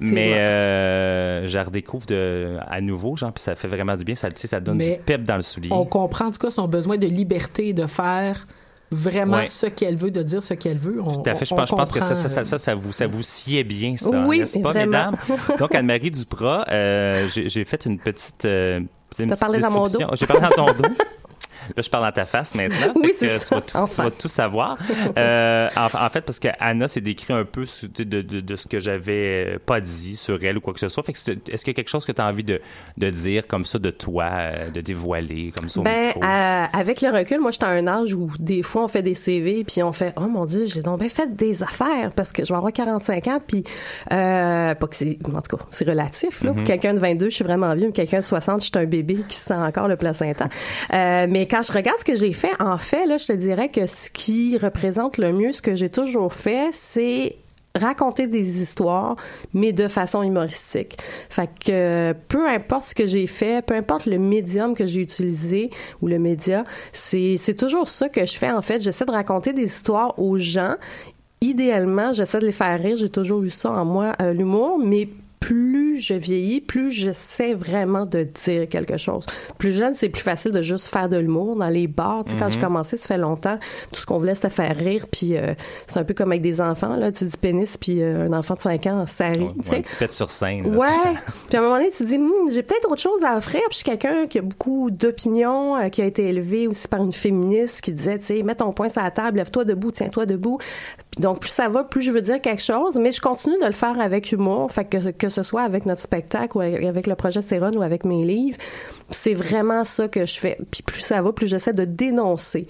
Mais euh, je la redécouvre de, à nouveau, genre, puis ça fait vraiment du bien. Ça, ça donne Mais du pep dans le soulier. On comprend en tout cas son besoin de liberté de faire vraiment Ouais. ce qu'elle veut, de dire ce qu'elle veut. On, Tout à fait. Je pense, je on pense que ça, ça, ça, euh, ça, ça vous, ça vous sied bien, ça. Oui, n'est-ce pas, vraiment. mesdames? Donc, Anne-Marie Duprat, euh, j'ai fait une petite. euh, T'as parlé dans mon dos. J'ai parlé dans ton dos. Là, je parle dans ta face maintenant. Oui, c'est ça. Tu vas tout, Enfin. tu vas tout savoir. Euh, en, en fait, parce que Anna s'est décrit un peu de, de, ce que j'avais euh, pas dit sur elle ou quoi que ce soit. Fait que est-ce qu'il y a quelque chose que tu as envie de, de dire comme ça de toi, euh, de dévoiler comme ça au Ben, micro? euh, avec le recul, moi, j'étais à un âge où des fois, on fait des CV, puis on fait, oh mon Dieu, j'ai donc bien fait des affaires, parce que je vais avoir 45 ans, puis, euh, pas que c'est, en tout cas, c'est relatif, là. Mhm. Pour quelqu'un de 22, je suis vraiment vieux, mais quelqu'un de 60, je suis un bébé qui sent encore le placenta. Euh, quand je regarde ce que j'ai fait, en fait, là, je te dirais que ce qui représente le mieux ce que j'ai toujours fait, c'est raconter des histoires, mais de façon humoristique. Fait que peu importe ce que j'ai fait, peu importe le médium que j'ai utilisé ou le média, c'est c'est toujours ça que je fais en fait. J'essaie de raconter des histoires aux gens. Idéalement, j'essaie de les faire rire. J'ai toujours eu ça en moi, euh, l'humour, mais plus je vieillis, plus j'essaie vraiment de dire quelque chose. Plus jeune, c'est plus facile de juste faire de l'humour dans les bars. Tu sais, quand Mhm. j'ai commencé, ça fait longtemps, tout ce qu'on voulait, c'était faire rire. Puis euh, c'est un peu comme avec des enfants, là. Tu dis pénis, puis euh, un enfant de 5 ans, ça rit, tu Ouais, sais. un petit pet sur scène. là, Ouais. tu ça- Puis à un moment donné, tu te dis, Hmm, j'ai peut-être autre chose à offrir. Puis je suis quelqu'un qui a beaucoup d'opinions, euh, qui a été élevé aussi par une féministe qui disait, tu sais, mets ton poing sur la table, lève-toi debout, tiens-toi debout. Donc plus ça va, plus je veux dire quelque chose, mais je continue de le faire avec humour. Fait que que ce soit avec notre spectacle ou avec le projet Céron ou avec mes livres, c'est vraiment ça que je fais. Puis plus ça va, plus j'essaie de dénoncer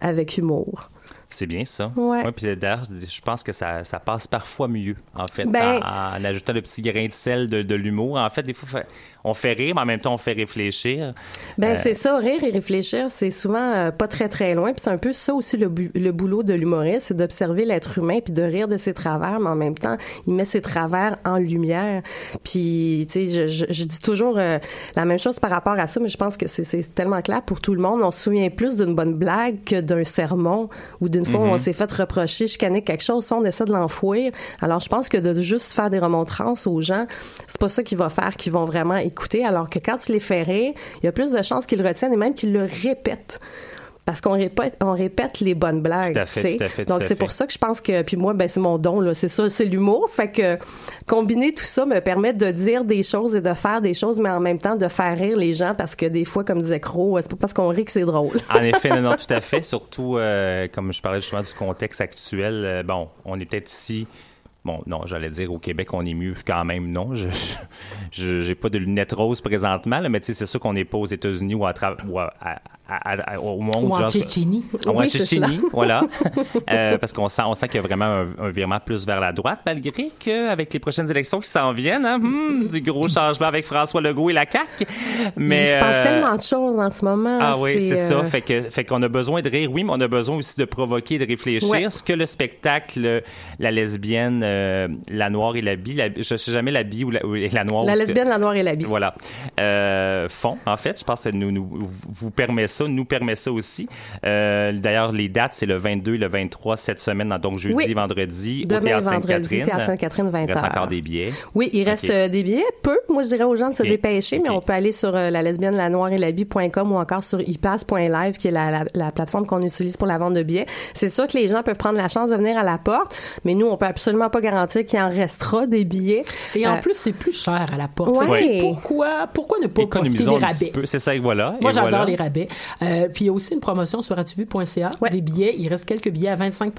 avec humour. C'est bien ça. Ouais. puis d'ailleurs, je pense que ça, ça passe parfois mieux, en fait, Ben- en, en ajoutant le petit grain de sel de, de l'humour. En fait, des fois, on fait rire, mais en même temps, on fait réfléchir. Ben Euh, c'est ça, rire et réfléchir, c'est souvent euh, pas très très loin. Puis c'est un peu ça aussi le, bu- le boulot de l'humoriste, c'est d'observer l'être humain puis de rire de ses travers, mais en même temps, il met ses travers en lumière. Puis tu sais, je, je, je dis toujours euh, la même chose par rapport à ça, mais je pense que c'est c'est tellement clair pour tout le monde. On se souvient plus d'une bonne blague que d'un sermon ou d'une fois où Mhm. on s'est fait reprocher, chicaner quelque chose, ça, on essaie de l'enfouir. Alors je pense que de juste faire des remontrances aux gens, c'est pas ça qui va faire qu'ils vont vraiment écouter. Alors que quand tu les fais rire, il y a plus de chances qu'ils le retiennent et même qu'ils le répètent. Parce qu'on répète, on répète les bonnes blagues. Tout à fait, tu sais. tout à fait, tout Donc c'est pour ça que je pense que puis moi ben c'est mon don là, c'est ça, c'est l'humour. Fait que combiner tout ça me permet de dire des choses et de faire des choses, mais en même temps de faire rire les gens parce que des fois, comme disait Crow, c'est pas parce qu'on rit que c'est drôle. En effet, non, non, tout à fait. Surtout, euh, comme je parlais justement du contexte actuel, euh, bon, on est peut-être ici. Bon, non, j'allais dire au Québec, on est mieux quand même. Non, je j'ai pas de lunettes roses présentement, là, mais c'est sûr qu'on n'est pas aux États-Unis ou, à, ou à- à- à- à- au monde. Ou en genre- Tchétchénie. En Oui, c'est Tchétchénie, voilà. Euh, parce qu'on sent, on sent qu'il y a vraiment un, un virement plus vers la droite, malgré qu'avec les prochaines élections qui s'en viennent, hein, hmm, du gros changement avec François Legault et la CAQ. Mais, il se passe euh, tellement de choses en ce moment. ah oui, c'est euh, ça. Fait que fait qu'on a besoin de rire, oui, mais on a besoin aussi de provoquer, de réfléchir. Ouais. Ce que le spectacle, euh, la lesbienne, euh, la noire et la bi, la, je sais jamais la bi ou la, ou la noire. La que- lesbienne, la noire et la bi. Voilà. Euh, font, en fait, je pense que ça nous, nous vous permet ça ça nous permet ça aussi. Euh, D'ailleurs, les dates, c'est le 22 et le 23 cette semaine, donc jeudi, Oui. vendredi, au Demain, Théâtre vendredi, Sainte-Catherine. Théâtre Sainte-Catherine, 20 Il reste encore des billets. Oui, il reste euh, des billets, peu. Moi, je dirais aux gens de se dépêcher, mais on peut aller sur euh, la lesbienne, la noire et la vie.com ou encore sur ipass.live, qui est la, la, la plateforme qu'on utilise pour la vente de billets. C'est sûr que les gens peuvent prendre la chance de venir à la porte, mais nous, on peut absolument pas garantir qu'il en restera des billets. Et en Euh, plus, c'est plus cher à la porte. Ouais. Pourquoi, pourquoi ne pas profiter des rabais? peu. C'est ça, et voilà. Moi, j'adore voilà. les rabais. Euh, puis il y a aussi une promotion sur atuvu.ca. Des billets. Il reste quelques billets à 25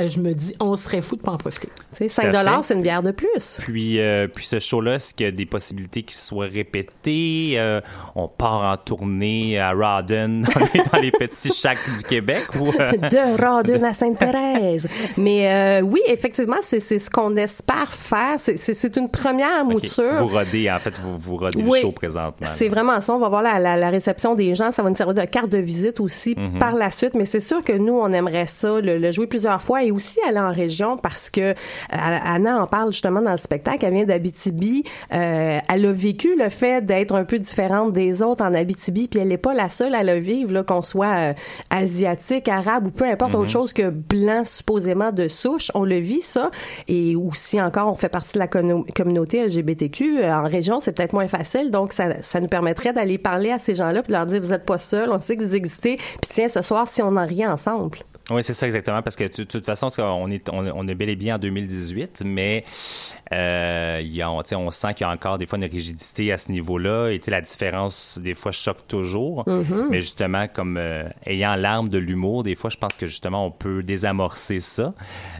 Euh, Je me dis, on serait fou de pas en profiter. C'est 5 dollars, c'est une bière de plus. Puis, euh, puis ce show-là, est-ce qu'il y a des possibilités qu'il soit répété? Euh, on part en tournée à Rawdon, dans les, dans les petits chacs du Québec? Ou, euh, de Rawdon à Sainte-Thérèse. Mais euh, oui, effectivement, c'est c'est ce qu'on espère faire. C'est- C'est c'est une première mouture. Vous rodez, en fait, vous, vous rodez Oui. le show présentement. là. C'est vraiment ça. On va voir la, la, la réception des gens. Ça va nous servir de carte de visite aussi Mhm. par la suite. Mais c'est sûr que nous, on aimerait ça, le, le jouer plusieurs fois et aussi aller en région parce que euh, Anna en parle justement dans le spectacle. Elle vient d'Abitibi. Euh, elle a vécu le fait d'être un peu différente des autres en Abitibi. Puis elle n'est pas la seule à le vivre, là, qu'on soit euh, asiatique, arabe ou peu importe Mhm. autre chose que blanc supposément de souche. On le vit ça. Et aussi encore, on fait partie de la communauté LGBTQ. Euh, En région, c'est peut-être moins facile. Donc, ça, ça nous permettrait d'aller parler à ces gens-là puis leur dire, vous êtes pas seuls, on sait que vous existez. Puis tiens, ce soir, si on en rit ensemble. Oui, c'est ça exactement, parce que de toute façon, qu'on est, on, on est bel et bien en 2018, mais euh, il y a, on, on sent qu'il y a encore des fois une rigidité à ce niveau-là, et la différence, des fois, choque toujours. Mhm. Mais justement, comme euh, ayant l'arme de l'humour, des fois, je pense que justement, on peut désamorcer ça.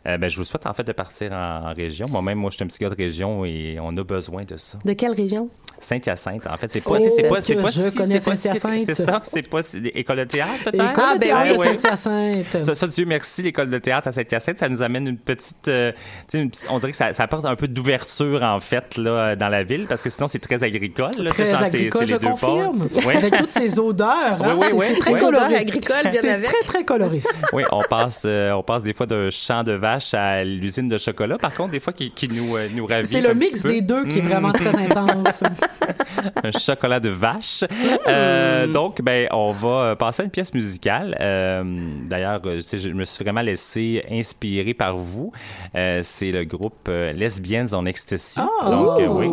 Euh, ben, je vous souhaite en fait de partir en, en région. Moi-même, moi, je suis un petit gars de région et on a besoin de ça. De quelle région? Saint-Hyacinthe, en fait, c'est pas, Oh, c'est pas, c'est pas, je si- connais c'est pas si- Saint-Hyacinthe. C'est ça, c'est pas si- école de théâtre peut-être? École Ah, de ben oui. à Saint-Hyacinthe. Ça, ça, Dieu merci, l'école de théâtre à Saint-Hyacinthe, ça nous amène une petite, euh, tu sais, une on dirait que ça, ça apporte un peu d'ouverture en fait là dans la ville, parce que sinon c'est très agricole. Là, Très genre, c'est- agricole, c'est je les deux confirme. Oui. Avec toutes ces odeurs, hein, Oui, oui, oui, c'est très oui. coloré. Odeurs agricoles, bien avec. très, très coloré. Oui, on passe, euh, on passe des fois d'un champ de vache à l'usine de chocolat. Par contre, des fois qui, qui nous, euh, nous ravive. C'est le mix des deux qui est Mm. vraiment très intense. un chocolat de vache. Euh, donc, ben, on va euh, passer à une pièce musicale. Euh, D'ailleurs, je me suis vraiment laissé inspirer par vous. Euh, c'est le groupe Lesbiennes en Ecstasy. Oh! Donc, oui.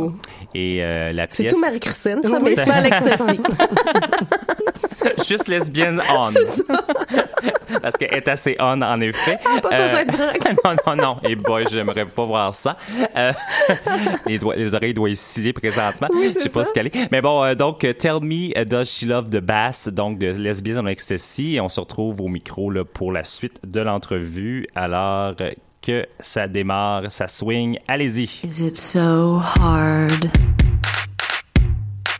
Et la C'est pièce... tout Marie-Christine, ça, mais ça, l'ecstasy. Juste lesbienne on. Parce qu'elle est assez on, en effet. Euh, Pas besoin de drogue. non, non, non. Et boy, j'aimerais pas voir ça. Euh, les, doigts- les oreilles doivent sciller présentement. Oui, Je sais pas ça. ce qu'elle est. Mais bon, euh, donc, euh, Tell Me Does She Love the Bass, donc de Lesbians on Ecstasy. Et on se retrouve au micro là, pour la suite de l'entrevue. Alors euh, que ça démarre, ça swing. Allez-y. Is it so hard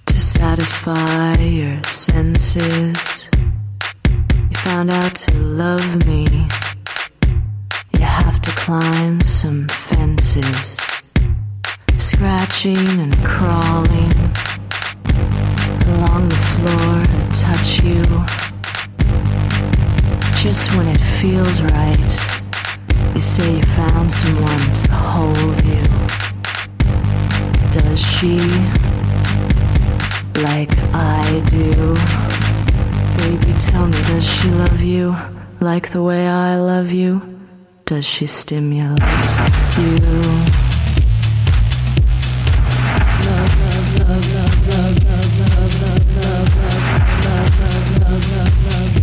to satisfy your senses? Found out to love me. You have to climb some fences, scratching and crawling along the floor to touch you. Just when it feels right. You say you found someone to hold you. Does she? Like I do. Baby, tell me, does she love you like the way I love you? Does she stimulate you? Love, love, love, love, love, love, love, love, love, love, love, love.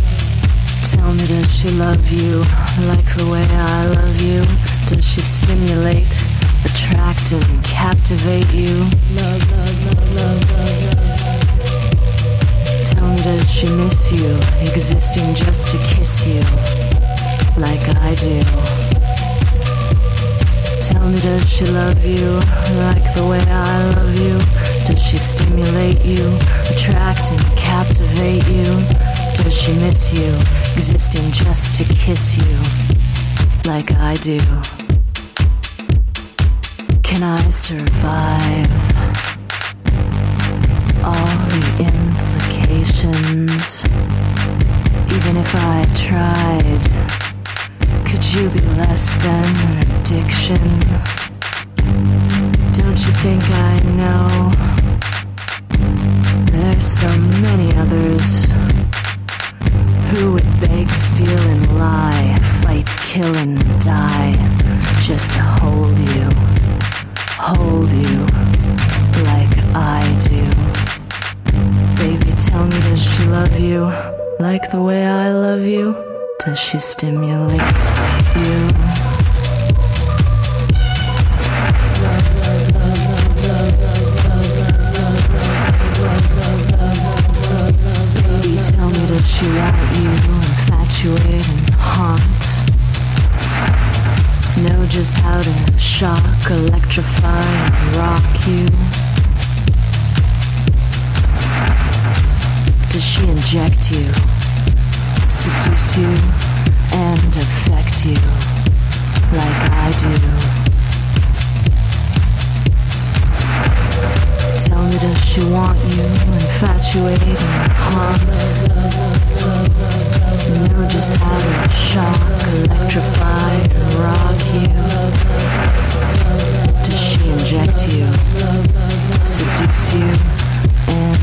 Tell me, does she love you like the way I love you? Does she stimulate, attract, and captivate you? Love, love, love, love, love, love. Does she miss you, existing just to kiss you, like I do? Tell me, does she love you like the way I love you? Does she stimulate you, attract and captivate you? Does she miss you, existing just to kiss you, like I do? Can I survive all the Even if I tried, could you be less than an addiction? Don't you think I know? There's so many others Who would beg, steal, and lie, fight, kill, and die just to hold you, hold you like I do? Tell me, does she love you like the way I love you? Does she stimulate you? She want you, infatuate and haunt? Know just how to shock, electrify, and rock you? Does she inject you, seduce you, and affect you like I do? Tell me, does she want you, infatuate and haunt? Know just how to shock, electrify, and rock you? Does she inject you, seduce you, and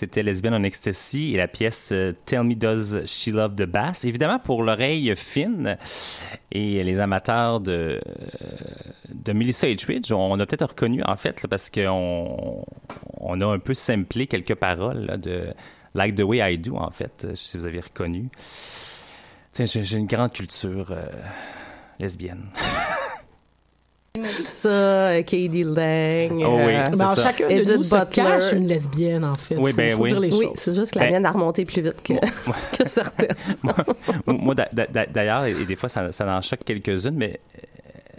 c'était Lesbienne en Ecstasy et la pièce euh, Tell Me Does She Love the Bass? Évidemment, pour l'oreille fine et les amateurs de, de Melissa Etheridge, on a peut-être reconnu, en fait, parce qu'on on a un peu samplé quelques paroles de Like the Way I Do, en fait, sais si vous avez reconnu. J'ai une grande culture euh, lesbienne. Ça, Katie Lang. Oh oui, euh, Ben, chacun de Edith nous se Butler. cache une lesbienne, en fait. Oui, faut, ben faut oui. dire les Oui, c'est juste que la Ben- mienne a remonté plus vite que, que certaines. Moi, d'a- d'a- d'ailleurs, et des fois, ça, ça en choque quelques-unes, mais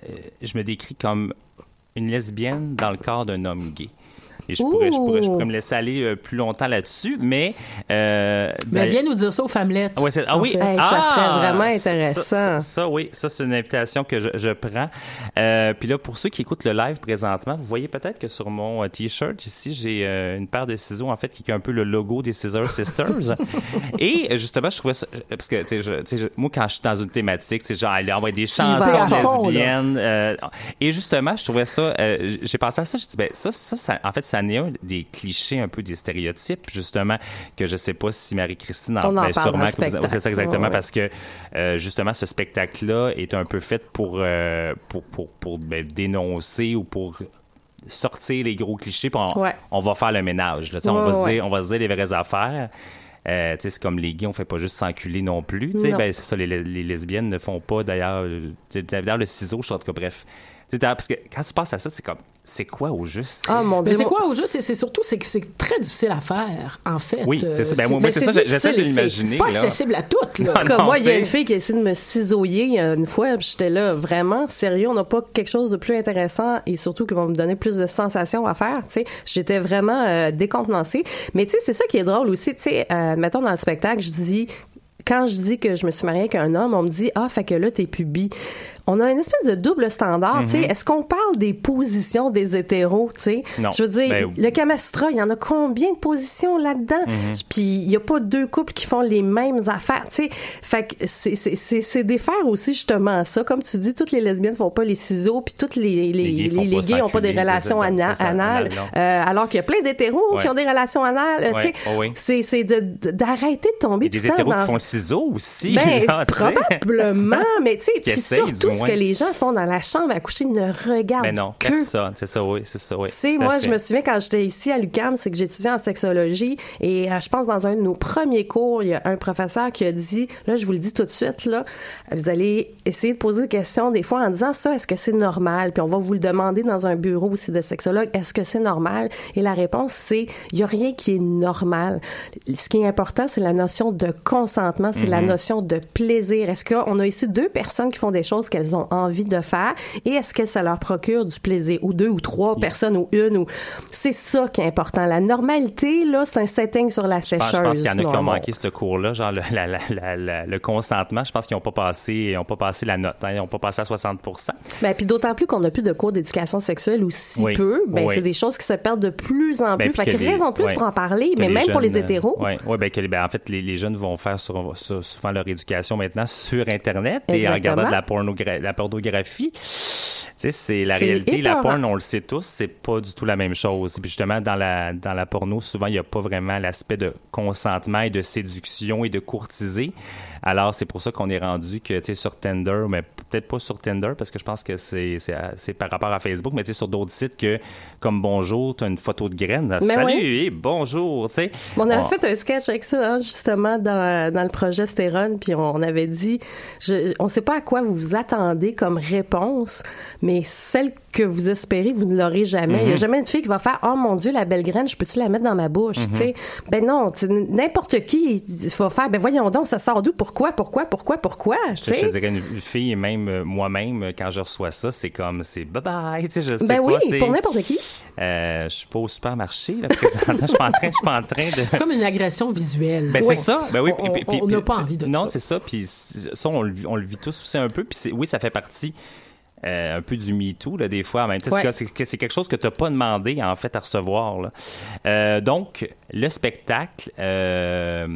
euh, je me décris comme une lesbienne dans le corps d'un homme gay. Et je pourrais, je, pourrais, je pourrais me laisser aller euh, plus longtemps là-dessus, mais... Euh, Mais ben- viens nous dire ça aux femmelettes. Ouais, c'est- ah oui, ça ah, serait vraiment intéressant. Ça, ça, oui, ça c'est une invitation que je, je prends. Euh, puis là, pour ceux qui écoutent le live présentement, vous voyez peut-être que sur mon euh, t-shirt ici, j'ai euh, une paire de ciseaux en fait qui est un peu le logo des Scissor Sisters. Et justement, je trouvais ça parce que tu sais, je- tu sais, je- moi quand je suis dans une thématique, c'est genre aller envoyer des chansons fond, lesbiennes. euh, et justement, je trouvais ça. euh, j'ai pensé à ça. Je dis ben ça, ça, ça, en fait, ça n'est un des clichés, un peu des stéréotypes, justement que je sais pas si Marie-Christine en, On en ben, sûrement vous- c'est ça exactement ouais. parce que euh, justement ce spectacle-là est un peu fait pour euh, pour pour, pour ben, dénoncer ou pour sortir les gros clichés puis on, Ouais. on va faire le ménage là, on va se dire on va se dire les vraies affaires euh, c'est comme les gays, on fait pas juste s'enculer non plus. Non. Ben, c'est ça, les, les lesbiennes ne font pas d'ailleurs. le ciseau, je suis en tout cas, bref. Parce que quand tu penses à ça, c'est comme, c'est quoi au juste? Ah, mon Dieu. Mais c'est quoi au juste? C'est surtout, c'est que c'est très difficile à faire, en fait. Oui, c'est ça. Ben, moi, c'est ça, j'essaie de l'imaginer. C'est pas accessible à toutes, là. En tout cas, moi, il y a une fille qui a essayé de me cisailler une fois, j'étais là, vraiment, sérieux, on n'a pas quelque chose de plus intéressant et surtout qui va me donner plus de sensations à faire, tu sais. J'étais vraiment euh, décontenancée. Mais tu sais, c'est ça qui est drôle aussi, tu sais, euh, mettons dans le spectacle, je dis quand je dis que je me suis mariée avec un homme, on me dit ah fait que là t'es pubis on a une espèce de double standard. tu sais. Mhm. Est-ce qu'on parle des positions des hétéros? tu sais? Non. Je veux dire, Ben, le Kamastra, il y en a combien de positions là-dedans? Mhm. Puis il n'y a pas deux couples qui font les mêmes affaires. tu sais. Fait que c'est- c'est c'est- c'est défaire aussi justement ça. Comme tu dis, toutes les lesbiennes font pas les ciseaux, puis toutes les, les, Les gays les- pas gays ont pas des relations ça, ana- ça, anales. Euh, alors qu'il y a plein d'hétéros qui ont des relations anales. euh, Ouais. tu sais. Oh oui. C'est c'est de- de- d'arrêter de tomber Il y a des hétéros dans qui font le ciseau aussi. ben, là, probablement, mais tu sais, puis surtout ce que les gens font dans la chambre à coucher ne regardent Mais non, que personne. C'est ça, oui, c'est ça, oui. tu sais, moi, fait. je me souviens quand j'étais ici à l'UCAM, c'est que j'étudiais en sexologie et euh, je pense dans un de nos premiers cours, il y a un professeur qui a dit, là, je vous le dis tout de suite, là, vous allez essayer de poser des questions des fois en disant ça, est-ce que c'est normal? Puis on va vous le demander dans un bureau aussi de sexologue, est-ce que c'est normal? Et la réponse, c'est, il y a rien qui est normal. Ce qui est important, c'est la notion de consentement, c'est la Mhm. notion de plaisir. Est-ce qu'on a ici deux personnes qui font des choses qu'elles ont envie de faire et est-ce que ça leur procure du plaisir? Ou deux ou trois personnes ou une ou... C'est ça qui est important. La normalité, là, c'est un setting sur la sécheuse. je pense qu'il y en a qui ont manqué ce cours-là, genre le, la- la- la- la- le consentement. Je pense qu'ils n'ont pas passé, ils ont pas passé la note. hein. ils n'ont pas passé à 60 Ben, puis d'autant plus qu'on n'a plus de cours d'éducation sexuelle ou si Oui. peu, ben, Oui. c'est des choses qui se perdent de plus en Ben, plus. puis fait que que les- raison plus pour en parler, mais même pour les jeunes, hétéros. Oui, ouais, ben, que, ben, en fait, les, les jeunes vont faire sur, sur- souvent leur éducation maintenant sur Internet et en regardant de la, pornogra- la pornographie. Tu sais, c'est la réalité. La porn, on le sait tous, c'est pas du tout la même chose. Puis justement, dans la, dans la porno, souvent, il n'y a pas vraiment l'aspect de consentement et de séduction et de courtiser. Alors, c'est pour ça qu'on est rendu que, tu sais, sur Tinder, mais peut-être pas sur Tinder, parce que je pense que c'est, par rapport à Facebook, mais tu sais, sur d'autres sites que, comme bonjour, tu as une photo de graine. Mais Salut oui. et bonjour, tu sais. On avait On- fait un sketch avec ça, hein, justement, dans, dans le projet Stérone, puis on, on avait dit, je, on sait pas à quoi vous vous attendez comme réponse, mais celle que vous espérez, vous ne l'aurez jamais. Il y a Mhm. jamais une fille qui va faire, oh mon Dieu, la belle graine, je peux-tu la mettre dans ma bouche, tu sais? Ben non, n'importe qui, il va faire, ben voyons donc, ça sort d'où? Pourquoi? Pourquoi? Pourquoi? Pourquoi? Je te, je sais? te dirais une, fille et même euh, moi-même euh, quand je reçois ça c'est comme c'est bye bye tu sais je sais Ben pas, oui, pour n'importe qui. Euh, je suis pas au supermarché là présentement je suis en train je suis pas en train de C'est comme une agression visuelle. ben Oui. c'est ça ben oui On- n'a pas puis- envie de non ça. c'est ça puis ça on le, vit- on le vit tous aussi un peu puis c'est- oui ça fait partie euh, un peu du MeToo, là, des fois. En même temps, Ouais. c'est que c'est quelque chose que tu n'as pas demandé, en fait, à recevoir. là. Euh, donc, le spectacle, euh,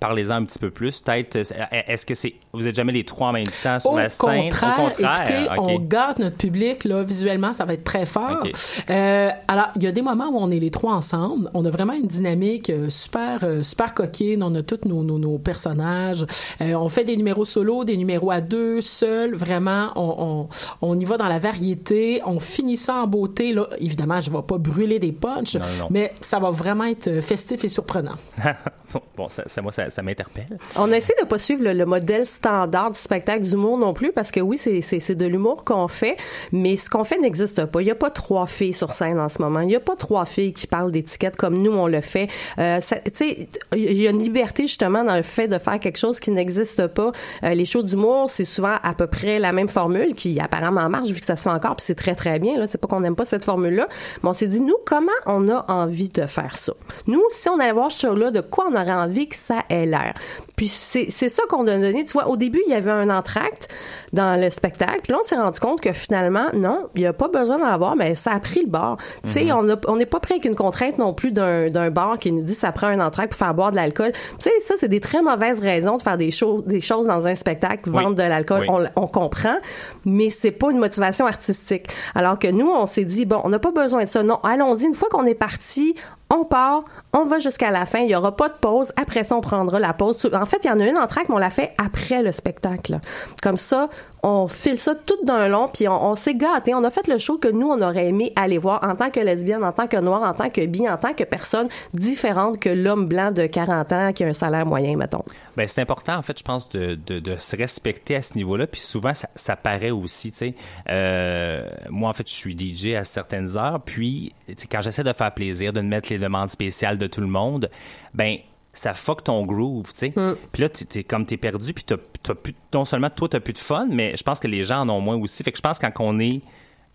parlez-en un petit peu plus. Peut-être, euh, est-ce que c'est. Vous êtes jamais les trois en même temps sur Au la scène? contraire, Au contraire. écoutez, on gâte notre public là, visuellement, ça va être très fort. Euh, alors, il y a des moments où on est les trois ensemble. On a vraiment une dynamique euh, super, euh, super coquine. On a tous nos, nos, nos personnages. Euh, on fait des numéros solo, des numéros à deux, seuls. Vraiment, on, on, on y va dans la variété. On finit ça en beauté. Là, évidemment, je vais pas brûler des punchs, Non, non. mais ça va vraiment être euh, festif et surprenant. bon, ça, moi, ça, m'interpelle. On a essayé de pas suivre le, le modèle standard du spectacle d'humour non plus parce que oui, c'est, de l'humour qu'on fait, mais ce qu'on fait n'existe pas. Il y a pas trois filles sur scène en ce moment. Il y a pas trois filles qui parlent d'étiquette comme nous on le fait. Euh, tu sais, il y a une liberté justement dans le fait de faire quelque chose qui n'existe pas. Euh, les shows d'humour, c'est souvent à peu près la même formule qui apparemment marche vu que ça se fait encore puis c'est très très bien là, c'est pas qu'on n'aime pas cette formule là, mais on s'est dit nous comment on a envie de faire ça? Nous, si on allait voir ce show là, de quoi on aurait envie que ça ait l'air. Puis c'est ça qu'on a donné. Tu vois, au début, il y avait un entracte dans le spectacle. Puis là, on s'est rendu compte que finalement, non, il n'y a pas besoin d'en avoir, mais ça a pris le bord. Tu sais, Mhm. on n'est pas prêt avec une contrainte non plus d'un d'un bar qui nous dit ça prend un entracte pour faire boire de l'alcool. Tu sais, ça, c'est des très mauvaises raisons de faire des, choses des choses dans un spectacle, Oui. vendre de l'alcool. Oui. On, on comprend, mais c'est pas une motivation artistique. Alors que nous, on s'est dit, bon, on n'a pas besoin de ça. Non, allons-y. Une fois qu'on est parti, on part, on va jusqu'à la fin. Il y aura pas de pause. Après ça, on prendra la pause. En fait, il y en a une en track, mais on l'a fait après le spectacle. Comme ça, on file ça tout d'un long, puis on, s'est gâté. On a fait le show que nous, on aurait aimé aller voir en tant que lesbienne, en tant que noire, en tant que bi, en tant que personne différente que l'homme blanc de 40 ans qui a un salaire moyen, mettons. Ben, c'est important, en fait, je pense, de, se respecter à ce niveau-là. Puis souvent, ça, ça paraît aussi, tu sais. Euh, moi, en fait, je suis DJ à certaines heures. Puis, quand j'essaie de faire plaisir, de mettre les demandes spéciales de tout le monde, ben ça fuck ton groove, tu sais. Mm. Puis là, t'es, comme t'es perdu, puis t'as, t'as plus, non seulement toi, t'as plus de fun, mais je pense que les gens en ont moins aussi. Fait que je pense quand on est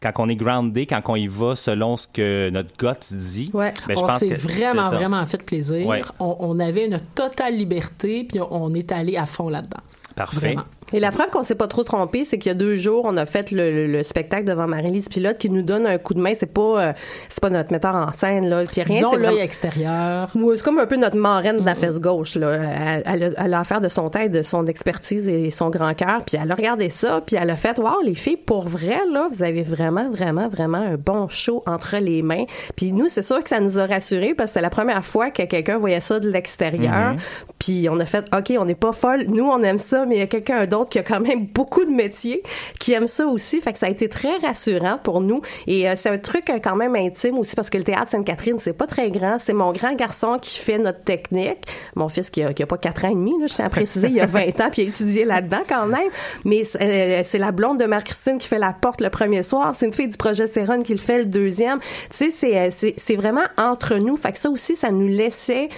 quand on est groundé, quand on y va selon ce que notre gut dit, Ouais. ben, je on pense s'est que vraiment, vraiment fait plaisir. Ouais. On, on avait une totale liberté, puis on, on est allé à fond là-dedans. Parfait. Vraiment. Et la preuve qu'on s'est pas trop trompé, c'est qu'il y a deux jours, on a fait le, le- le spectacle devant Marie-Lise Pilote qui nous donne un coup de main. C'est pas, euh, c'est pas notre metteur en scène, là. Puis rien, c'est l'œil extérieur. C'est comme un peu notre marraine de la fesse gauche. Là. Elle, elle a, elle a affaire de son tête, de son expertise et son grand cœur. Puis elle a regardé ça, puis elle a fait « Wow, les filles, pour vrai, là, vous avez vraiment, vraiment, vraiment un bon show entre les mains. » Puis nous, c'est sûr que ça nous a rassurés parce que c'était la première fois que quelqu'un voyait ça de l'extérieur. Mhm. Puis on a fait « OK, on n'est pas folle. Nous, on aime ça, mais il y a quelqu'un d'autre qui a quand même beaucoup de métiers qui aime ça aussi. » Fait que ça a été très rassurant pour nous. Et euh, c'est un truc euh, quand même intime aussi parce que le théâtre Sainte-Catherine, c'est pas très grand. C'est mon grand garçon qui fait notre technique. Mon fils qui a, pas 4 ans et demi, je tiens à préciser, il a 20 ans puis il a étudié là-dedans quand même. Mais c'est euh, la blonde de Marie-Christine qui fait la porte le premier soir. C'est une fille du projet Céron qui le fait le deuxième. Tu sais, c'est vraiment entre nous. Fait que ça aussi, ça nous laissait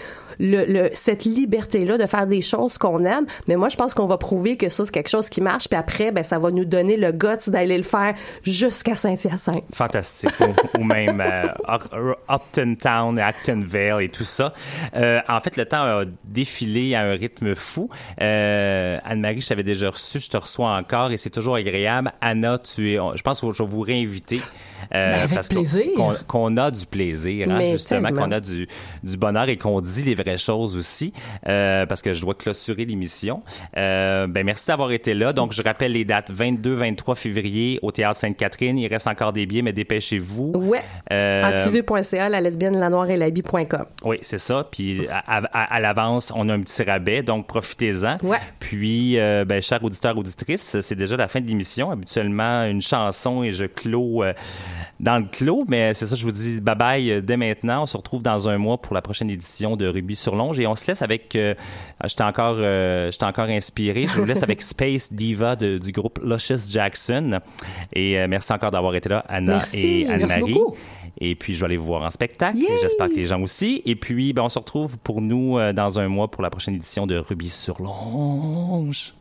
cette liberté-là de faire des choses qu'on aime. Mais moi, je pense qu'on va prouver que ça, c'est quelque chose qui marche. Puis après, ben, ça va nous donner le guts d'aller le faire jusqu'à Saint-Hyacinthe. Fantastique. ou, même euh, Up- Upton Town, Actonville et tout ça. Euh, en fait, le temps a défilé à un rythme fou. Euh, Anne-Marie, je t'avais déjà reçu, je te reçois encore et c'est toujours agréable. Anna, tu es, je pense que je vais vous réinviter. Euh, Ben, avec parce qu'on- plaisir. Qu'on, qu'on a du plaisir, hein, justement, qu'on a du, du bonheur et qu'on dit les vraies choses aussi, euh, parce que je dois clôturer l'émission. Euh, ben merci d'avoir été là. Donc, je rappelle les dates 22-23 février au Théâtre Sainte-Catherine. Il reste encore des billets, mais dépêchez-vous. Ouais. Euh, Antivue.ca, la lesbienne, la noire et l'habit.com. oui, c'est ça. Puis à, à- à l'avance, on a un petit rabais, donc profitez-en. Ouais. Puis, euh, ben, chers auditeurs, auditrices, c'est déjà la fin de l'émission. Habituellement, une chanson et je clôt euh, dans le clos, mais c'est ça, je vous dis bye bye euh, dès maintenant. On se retrouve dans un mois pour la prochaine édition de Ruby sur Longe et on se laisse avec. Euh, j'étais encore, euh, j'étais encore inspiré. Je vous laisse avec Space Diva de- du groupe Luscious Jackson. Et euh, merci encore d'avoir été là, Anna Merci, et merci Anne-Marie. beaucoup. Et puis, je vais aller vous voir en spectacle. J'espère que les gens aussi. Et puis, ben, on se retrouve pour nous dans un mois pour la prochaine édition de Ruby sur Longe.